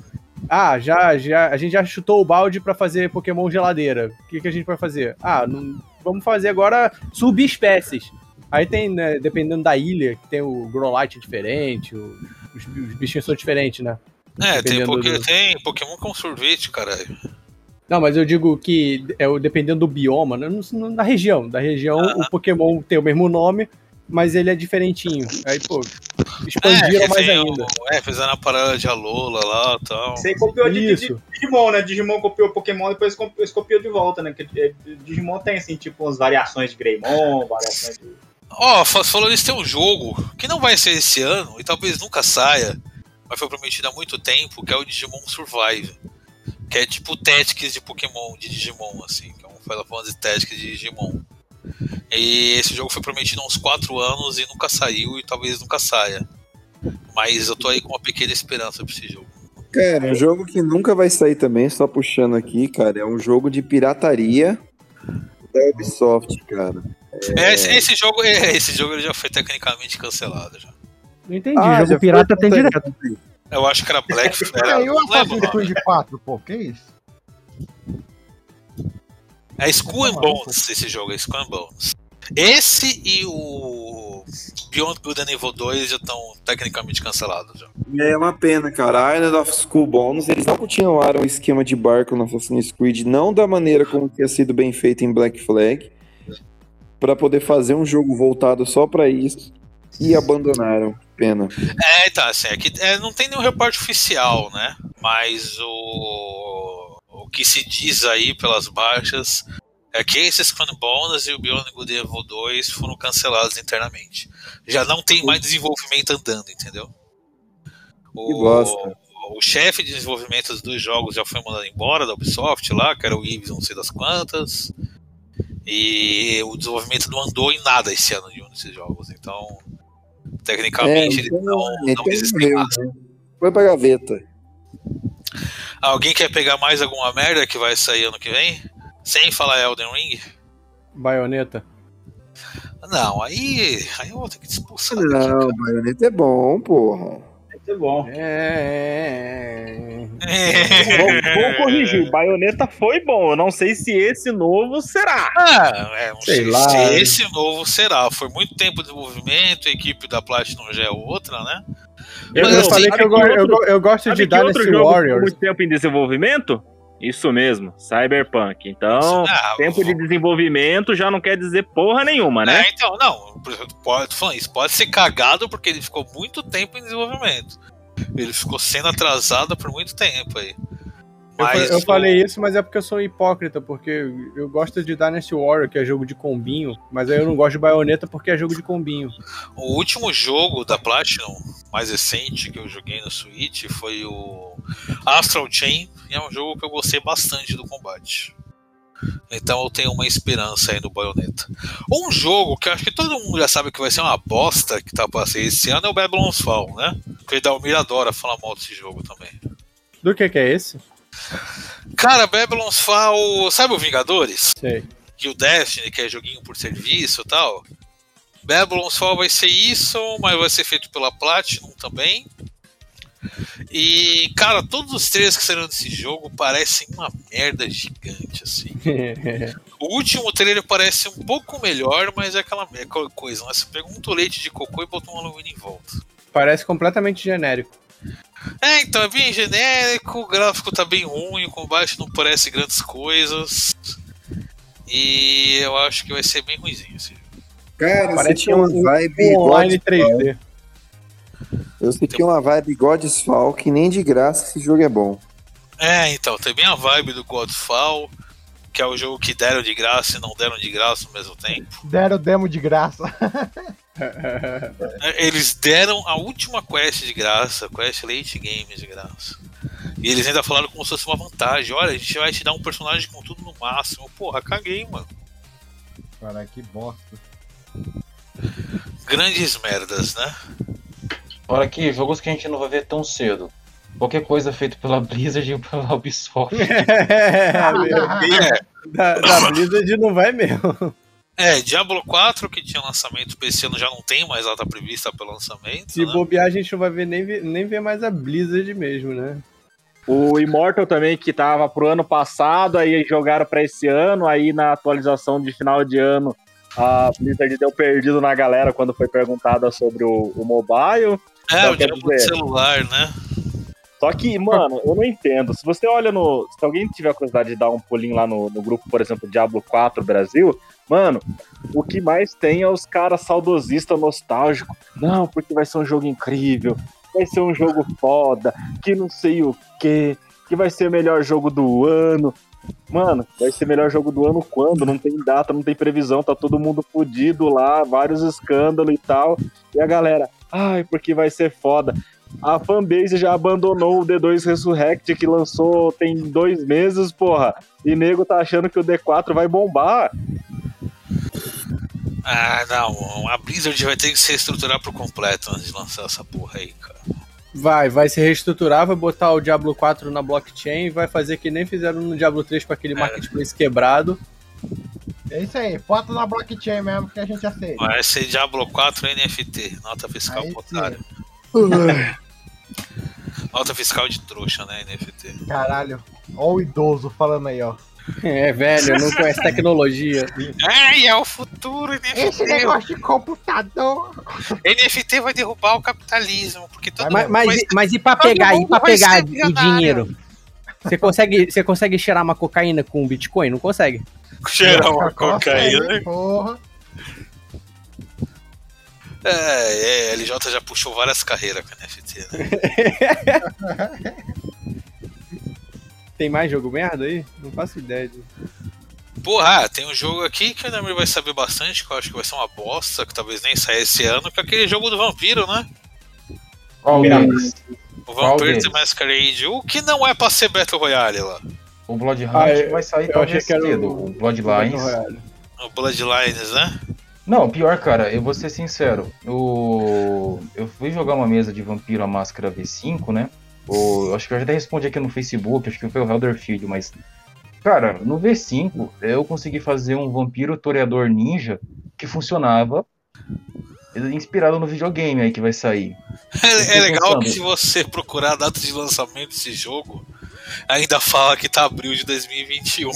ah, já, já, a gente já chutou o balde pra fazer Pokémon geladeira. O que, que a gente vai fazer? Ah, não- vamos fazer agora subespécies. Aí tem, né, dependendo da ilha, que tem o Growlite diferente, o- os, os bichinhos são diferentes, né? É, tem, do- tem Pokémon com sorvete, caralho. Não, mas eu digo que é dependendo do bioma, né, não- da região. Da região, o Pokémon tem o mesmo nome, mas ele é diferentinho. Aí, pô, expandiram é, mais ainda. É, fizeram a parada de Alola lá e tal. Você copiou de, de- Isso. de Digimon, né? Digimon copiou Pokémon, depois copiou, eles copiou de volta, né? Porque é, Digimon tem, assim, tipo, umas variações de Greymon, variações de... Ó, fa- falando isso, tem um jogo que não vai ser esse ano e talvez nunca saia, mas foi prometido há muito tempo, que é o Digimon Survive. Que é tipo o Tactics de Pokémon, de Digimon, assim, que é um Final Fantasy Tactics de Digimon. E esse jogo foi prometido há uns 4 anos e nunca saiu e talvez nunca saia. Mas eu tô aí com uma pequena esperança pra esse jogo. Cara, um jogo que nunca vai sair também, só puxando aqui, cara, é um jogo de pirataria da Ubisoft, cara. É, esse, esse jogo, é, esse jogo ele já foi tecnicamente cancelado. Já. Não entendi. Ah, já jogo foi pirata tem direto. Eu acho que era Black. Era, É, e o Assassin's. Creed 4, pô, que isso? É Skull and Bones esse jogo, é Skull and Bones. Esse e o Beyond Good and Evil 2 já estão tecnicamente cancelados. Já. É uma pena, cara. A Island of School Bones, eles não continuaram o esquema de barco no Assassin's Creed, não da maneira como tinha sido bem feito em Black Flag, pra poder fazer um jogo voltado só pra isso, e abandonaram. Pena. É, tá, assim, aqui é, não tem nenhum reporte oficial, né? Mas o, o que se diz aí pelas baixas é que esses Bones e o Beyond Good Evil 2 foram cancelados internamente. Já não tem mais desenvolvimento andando, entendeu? Que bosta. o chefe de desenvolvimento dos dois jogos já foi mandado embora da Ubisoft lá, que era o Ives, não sei das quantas. E o desenvolvimento não andou em nada esse ano de um desses jogos. Então, tecnicamente, eles então, não, não então existem morreu, mais. né? Foi pra gaveta. Alguém quer pegar mais alguma merda que vai sair ano que vem? Sem falar Elden Ring? Baioneta. Não, aí, aí eu vou ter que expulsar. Não, Bayonetta é bom, porra. Ser bom. É. Vou, vou corrigir. Baioneta foi bom. Eu não sei se esse novo será. Ah, é, não Sei sei, lá. se esse novo será. Foi muito tempo de desenvolvimento, a equipe da Platinum já é outra, né? Eu, Mas eu assim, falei que eu, go- eu go- eu gosto de que outro Dynasty jogo ficou Warriors. muito tempo em desenvolvimento? Isso mesmo, Cyberpunk. Então, Ah, tempo de desenvolvimento já não quer dizer porra nenhuma, né? É, então, não, por exemplo, pode, tô falando isso pode ser cagado porque ele ficou muito tempo em desenvolvimento. Ele ficou sendo atrasado por muito tempo aí. Eu, Mas eu o- falei isso, mas é porque eu sou hipócrita, porque eu gosto de Dynasty Warrior, que é jogo de combinho, mas aí eu não gosto de Baioneta porque é jogo de combinho. O último jogo da Platinum, mais recente, que eu joguei no Switch, foi o Astral Chain, e é um jogo que eu gostei bastante do combate. Então eu tenho uma esperança aí no Bayonetta. Um jogo que eu acho que todo mundo já sabe que vai ser uma bosta que tá pra ser esse ano é o Babylon's Fall, né? Porque o Dalmir adora falar mal desse jogo também. Do que que é esse? Cara, Babylon's Fall, sabe o Vingadores? Sei. E o Destiny, que é joguinho por serviço e tal. Babylon's Fall vai ser isso, mas vai ser feito pela Platinum também. E, cara, todos os trailers que saíram desse jogo parecem uma merda gigante, assim. O último trailer parece um pouco melhor, mas é aquela, coisa, né? Você pega um tolete de cocô e bota um alumínio em volta. Parece completamente genérico. É, então é bem genérico, o gráfico tá bem ruim, o combate não parece grandes coisas. E eu acho que vai ser bem ruimzinho esse jogo. Cara, Parece você tinha uma um- vibe um online Godfall. 3D. Eu senti uma vibe Godfall que nem de graça esse jogo é bom. É, então, tem bem a vibe do Godfall, que é o jogo que deram de graça e não deram de graça ao mesmo tempo. Deram demo de graça. É, Eles deram a última quest de graça, quest late game de graça. E eles ainda falaram como se fosse uma vantagem. Olha, a gente vai te dar um personagem com tudo no máximo. Porra, caguei, mano. Cara, que bosta. Grandes merdas, né? Olha aqui, jogos que a gente não vai ver tão cedo. Qualquer coisa feita pela Blizzard ou pela Ubisoft. É, meu. da, da Blizzard não vai mesmo. É, Diablo 4, que tinha lançamento pra esse ano, já não tem mais data prevista pelo lançamento. Se né? bobear, a gente não vai ver nem, ver- nem ver mais a Blizzard mesmo, né? O Immortal também, que tava pro ano passado, aí jogaram pra esse ano, aí na atualização de final de ano, a Blizzard deu perdido na galera quando foi perguntada sobre o, o mobile. É, Então, o Diablo de celular, né? Só que, mano, eu não entendo. Se você olha no. Se alguém tiver a curiosidade de dar um pulinho lá no, no grupo, por exemplo, Diablo 4 Brasil, mano, o que mais tem é os caras saudosistas nostálgicos. Não, porque vai ser um jogo incrível, vai ser um jogo foda, que não sei o quê, que vai ser o melhor jogo do ano. Mano, vai ser melhor jogo do ano quando? Não tem data, não tem previsão, tá todo mundo fudido lá, vários escândalos e tal. E a galera, ai, porque vai ser foda. A fanbase já abandonou o D2 Resurrect, que lançou tem dois meses, porra. E nego tá achando que o D4 vai bombar. Ah, não. A Blizzard vai ter que se estruturar por completo antes de lançar essa porra aí, cara. Vai, vai se reestruturar, vai botar o Diablo 4 na blockchain, vai fazer que nem fizeram no Diablo 3 com aquele marketplace quebrado. É isso aí, bota na blockchain mesmo que a gente aceita. Vai ser Diablo 4 NFT, nota fiscal Aí otário. Nota fiscal de trouxa, né, NFT. Caralho, ó o idoso falando aí, ó. É, velho, não conhece tecnologia. Ai, é o futuro, NFT. Esse negócio de computador. NFT vai derrubar o capitalismo, porque todo Mas, mundo mas, vai- mas e pra pegar, e pra pegar o dinheiro? Você consegue, você consegue cheirar uma cocaína com Bitcoin? Não consegue. cheirar uma cocaína. Porra. É, é, LJ já puxou várias carreiras com NFT, né? Tem mais jogo merda aí? Não faço ideia. De... Porra, ah, tem um jogo aqui que o Namir vai saber bastante, que eu acho que vai ser uma bosta, que talvez nem saia esse ano, que é aquele jogo do vampiro, né? Qual deles? O Vampire the Masquerade, o que não é pra ser Battle Royale lá. O Bloodhunt Ah, vai sair eu achei talvez que era cedo. o- O Bloodlines. O Bloodlines, né? Não, pior, cara, eu vou ser sincero. O... Eu fui jogar uma mesa de Vampiro a Máscara V5, né? O... Acho que eu já até respondi aqui no Facebook, acho que foi o Helder Filho, mas. Cara, no V5 eu consegui fazer um vampiro toreador ninja que funcionava inspirado no videogame aí que vai sair. É, é legal pensando. que se você procurar a data de lançamento desse jogo, ainda fala que tá abril de 2021.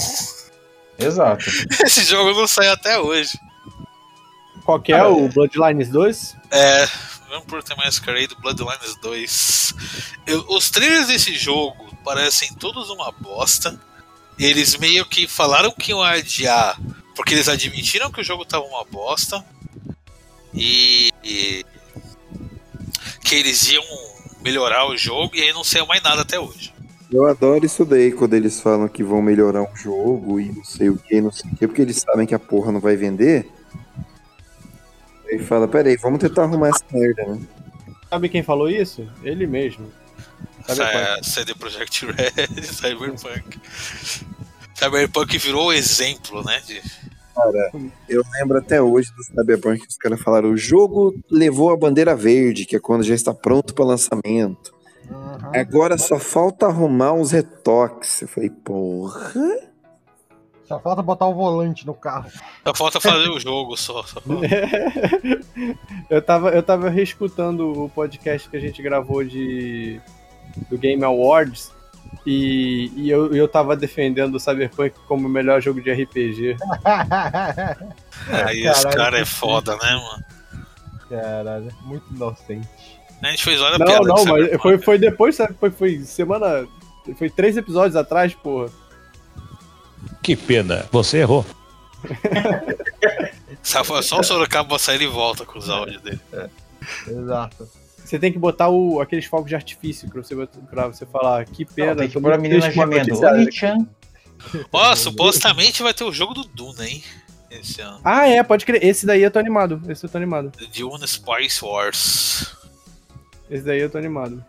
Exato. Esse jogo não sai até hoje. Qual que é o Bloodlines 2? É, Vampire the Masquerade Bloodlines 2. Eu- os trailers desse jogo parecem todos uma bosta. Eles meio que falaram que iam adiar, porque eles admitiram que o jogo tava uma bosta. E, e que eles iam melhorar o jogo e aí não saiu mais nada até hoje. Eu adoro isso daí, quando eles falam que vão melhorar um jogo e não sei o que, não sei o que, porque eles sabem que a porra não vai vender. Aí fala, peraí, vamos tentar arrumar essa merda, né? Sabe quem falou isso? Ele mesmo. Qual? Sa- CD Projekt Red, Cyberpunk. Cyberpunk virou o exemplo, né? De... Cara, eu lembro até hoje do Cyberpunk que os caras falaram: o jogo levou a bandeira verde, que é quando já está pronto para lançamento. Uhum. Agora só falta arrumar uns retoques. Eu falei, porra. Só falta botar o volante no carro. Só falta fazer o jogo só. só eu, tava, eu tava reescutando o podcast que a gente gravou de do Game Awards e, e eu, eu tava defendendo o Cyberpunk como o melhor jogo de RPG. Aí esse cara é foda, né, mano? Caralho, muito inocente. A gente fez várias Não, piadas não, com mas foi, foi depois, sabe? Foi, foi semana. Foi três episódios atrás, porra. Que pena, você errou. Só, só o Sorocaba sair e volta com os áudios dele. Exato. Você tem que botar o, aqueles fogos de artifício pra você, pra você falar. Que pena. Não, tem que pôr a menina gemendo. Ó, supostamente vai ter o jogo do Duna, hein? Esse ano. Ah, é, pode crer. Esse daí eu tô animado. Esse eu tô animado. Duna Spice Wars. Esse daí eu tô animado.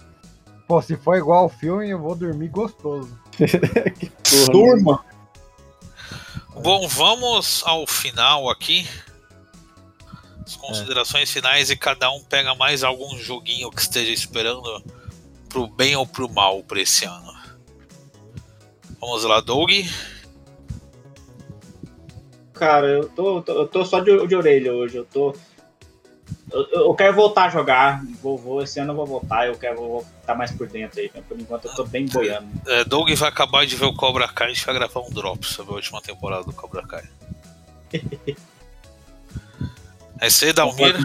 Pô, se for igual ao filme, eu vou dormir gostoso. Porra, Turma. Bom, vamos ao final aqui. As considerações finais e cada um pega mais algum joguinho que esteja esperando pro bem ou pro mal pra esse ano. Vamos lá, Doug. Cara, eu tô, tô- eu tô só de, de orelha hoje. Eu tô. Eu, eu quero voltar a jogar. Vou, vou, esse ano eu vou voltar. Eu quero estar mais por dentro aí. né? Por enquanto eu tô bem boiando. É, Doug vai acabar de ver o Cobra Kai e a gente vai gravar um drop sobre a última temporada do Cobra Kai. É isso aí, Dalmir.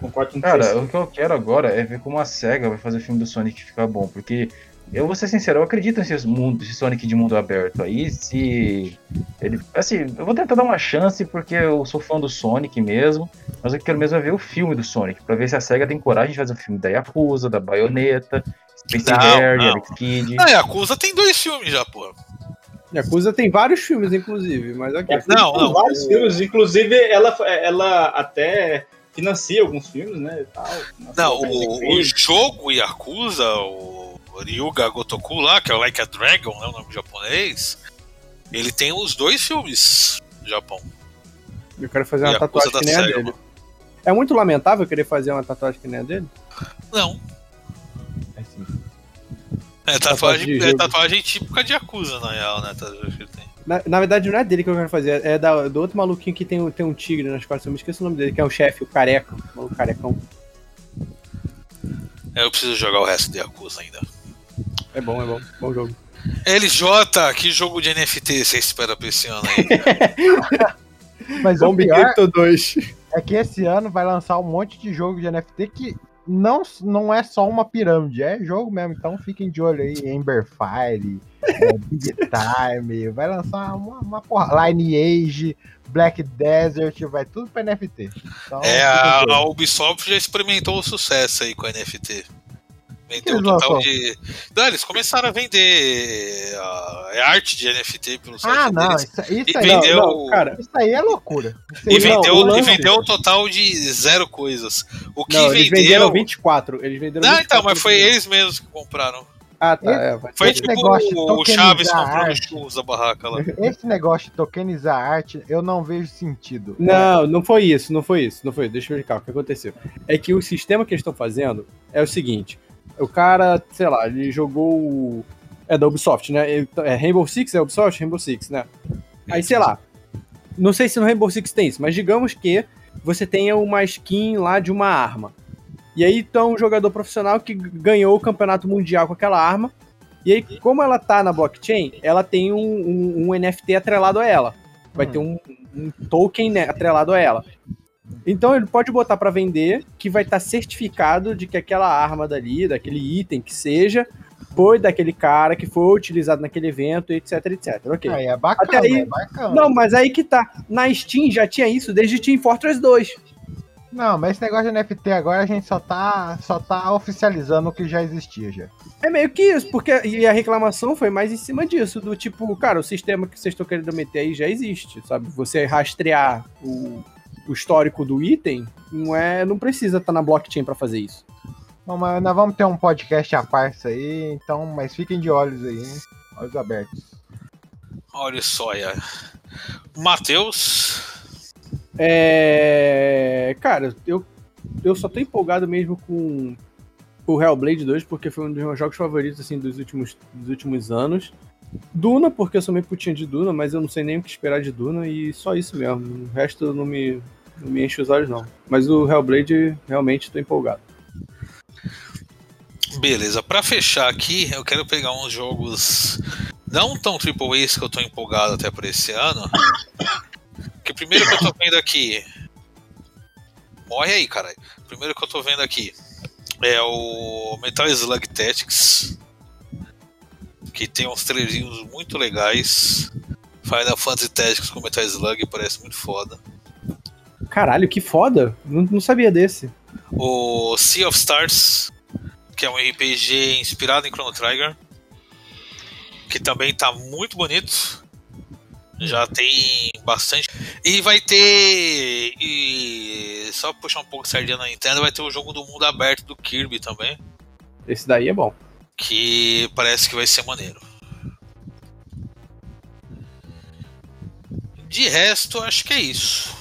Concordo com Cara, o que eu quero agora é ver como a SEGA vai fazer o filme do Sonic ficar bom, porque eu vou ser sincero, eu acredito nesse, mundo, esse Sonic de mundo aberto aí, se ele, assim, eu vou tentar dar uma chance porque eu sou fã do Sonic mesmo, mas eu quero mesmo é ver o filme do Sonic, pra ver se a SEGA tem coragem de fazer o filme da Yakuza, da Bayonetta, Space Não, Harry, não. Alex Kidd. Ah, Yakuza tem dois filmes já, pô. Yakuza tem vários filmes, inclusive, mas ok. Não, Tem não. vários filmes. Inclusive, ela, ela até financia alguns filmes, né? e tal. Não, o, o jogo Yakuza, o Ryuga Gotoku lá, que é o Like a Dragon, né, o nome japonês, ele tem os dois filmes no Japão. Eu quero fazer uma tatuagem que nem a dele. É muito lamentável querer fazer uma tatuagem que nem a dele? Não, É sim. é Tatuagem tatuagem, é tatuagem típica de Yakuza, na real, né? tem. Na, na verdade, não é dele que eu quero fazer, é da- do outro maluquinho que tem, um- tem um tigre nas costas. Eu me esqueço o nome dele, que é o chefe, o careca. O maluco carecão. Eu preciso jogar o resto de Yakuza ainda. É bom, é bom. Bom jogo. LJ, que jogo de NFT você espera pra esse ano aí? Mas o Bomb pior Crypto 2. é que esse ano vai lançar um monte de jogo de NFT que não, não é só uma pirâmide, é jogo mesmo. Então fiquem de olho aí, Emberfire, é, Big Time, vai lançar uma, uma porra. Lineage, Black Desert, vai tudo pra NFT. Então, É, a, a Ubisoft já experimentou o sucesso aí com a NFT. Vendeu um eles total de. Não, eles começaram a vender ah, é arte de NFT pelo site Ah, não, deles. isso, E isso aí, vendeu, não, cara. isso aí é loucura. Isso e aí não, vendeu, o e vendeu um total de zero coisas. O que Não, eles vendeu. venderam 24. Eles venderam Não, 24 então, mas foi eles mesmos que compraram. Ah, tá. Esse- É, Foi Esse tipo negócio de o Chaves tokenizar comprando arte. churros da barraca lá. Esse negócio de tokenizar arte, eu não vejo sentido. Não, não foi isso, não foi isso, não foi. Deixa eu explicar o que aconteceu. É que o sistema que eles estão fazendo é o seguinte: o cara, sei lá, ele jogou. É da Ubisoft, né? Ele- É Rainbow Six, é Ubisoft? Rainbow Six, né? Aí, sei lá. Não sei se no Rainbow Six tem isso, mas digamos que você tenha uma skin lá de uma arma. E aí, então, um jogador profissional que ganhou o campeonato mundial com aquela arma. E aí, como ela tá na blockchain, ela tem um, um- um NFT atrelado a ela. Vai Hum. ter um, um token né, atrelado a ela. Então ele pode botar pra vender que vai estar certificado de que aquela arma dali, daquele item que seja, foi daquele cara que foi utilizado naquele evento, etc, etc. Ok. Aí é bacana, Até aí- é bacana. Não, mas aí que tá. Na Steam já tinha isso desde Team Fortress 2. Não, mas esse negócio de NFT agora a gente só tá, só tá oficializando o que já existia já. É meio que isso, porque e a reclamação foi mais em cima disso, do tipo, cara, o sistema que vocês estão querendo meter aí já existe, sabe? Você rastrear o, o histórico do item, não é, não precisa estar na blockchain pra fazer isso. Bom, mas nós vamos ter um podcast à parte aí, então, mas fiquem de olhos aí, hein? Olhos abertos. Olha só, aí. Matheus. É. Cara, eu, eu só tô empolgado mesmo com o Hellblade 2, porque foi um dos meus jogos favoritos assim, dos, últimos, dos últimos anos. Duna, porque eu sou meio putinha de Duna, mas eu não sei nem o que esperar de Duna, e só isso mesmo. O resto não me, não me enche os olhos, não. Mas o Hellblade, realmente, tô empolgado. Beleza, pra fechar aqui, eu quero pegar uns jogos não tão triple A's que eu tô empolgado até por esse ano. Que primeiro que eu tô vendo aqui. Morre aí, caralho. Primeiro que eu tô vendo aqui é o Metal Slug Tactics. Que tem uns trailerzinhos muito legais. Final Fantasy Tactics com Metal Slug parece muito foda. Caralho, que foda! Não, não sabia desse. o Sea of Stars, que é um RPG inspirado em Chrono Trigger, que também tá muito bonito. Já tem bastante. E vai ter. E só puxar um pouco sardinha na Nintendo, vai ter o jogo do mundo aberto do Kirby também. Esse daí é bom. Que parece que vai ser maneiro. De resto, acho que é isso.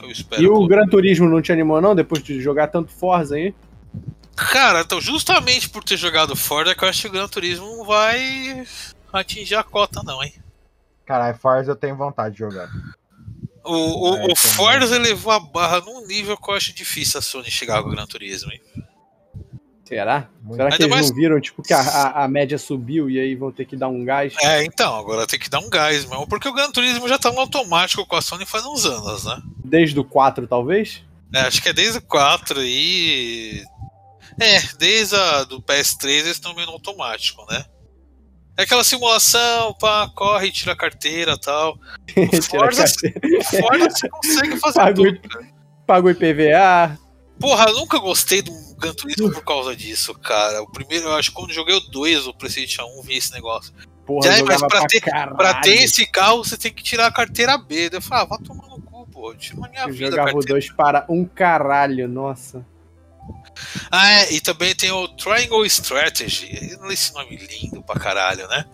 Eu espero. E o Gran Turismo não te animou, não? Depois de jogar tanto Forza aí? Cara, então justamente por ter jogado Forza, que eu acho que o Gran Turismo não vai atingir a cota, não, hein? Caralho, Forza eu tenho vontade de jogar. O, o, É, o também. Forza elevou a barra num nível que eu acho difícil a Sony chegar com o Gran Turismo, hein? Será? Muito. Será que Ainda eles mais- não viram, tipo, que a, a, a média subiu e aí vão ter que dar um gás? É, então, agora tem que dar um gás mesmo, porque o Gran Turismo já tá no automático com a Sony faz uns anos, né? Desde o 4, talvez? É, acho que é desde o 4 e. É, desde a do PS3 eles estão meio no automático, né? É aquela simulação, pá, corre, tira a carteira e tal. O Forza, carteira. o Forza você consegue fazer Paga o tudo, cara. Paga o IPVA. Porra, eu nunca gostei do Gran Turismo por causa disso, cara. O primeiro, eu acho que quando joguei o 2 do PlayStation 1, vi esse negócio. Porra, Já, eu mas pra pra ter, caralho. pra ter esse carro, você tem que tirar a carteira B. Eu falei, ah, vai tomar no cu, pô. Tira na minha Eu vida a jogava o carteira. 2 para um caralho, nossa. Ah, é, e também tem o Triangle Strategy. Esse nome lindo pra caralho, né?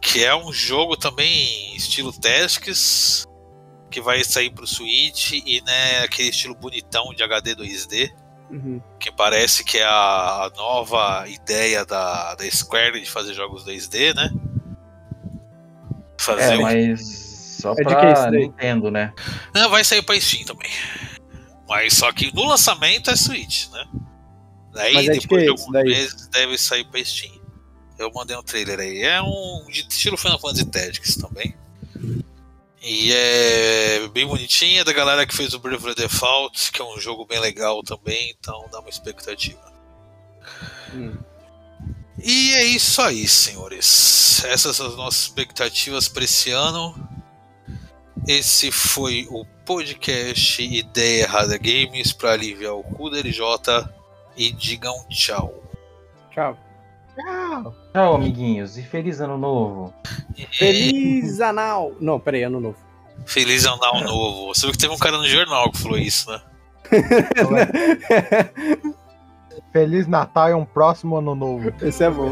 Que é um jogo também estilo Tactics, que vai sair pro Switch e né, aquele estilo bonitão de HD 2D, Uhum. que parece que é a, a nova ideia da, da Square de fazer jogos 2D, né? Fazer É, um- mas só É de pra daí? Nintendo, né? Não, vai sair pra Steam também. Mas só que no lançamento é Switch, né? Daí Mas é de depois que de esse alguns daí? meses deve sair pra Steam. Eu mandei um trailer aí. É um de estilo Final Fantasy Tactics também. E é bem bonitinho, é da galera que fez o Bravely Default, que é um jogo bem legal também, então dá uma expectativa. Hum. E é isso aí, senhores. Essas são as nossas expectativas para esse ano. Esse foi o podcast Ideia Errada Games para aliviar o cu da LJ e digam tchau. Tchau. Tchau. Tchau, amiguinhos, e feliz ano novo. Feliz anal. Não, peraí, ano novo. Feliz ano novo. Você viu que teve um cara no jornal que falou isso, né? Feliz Natal e um próximo ano novo. Esse é bom.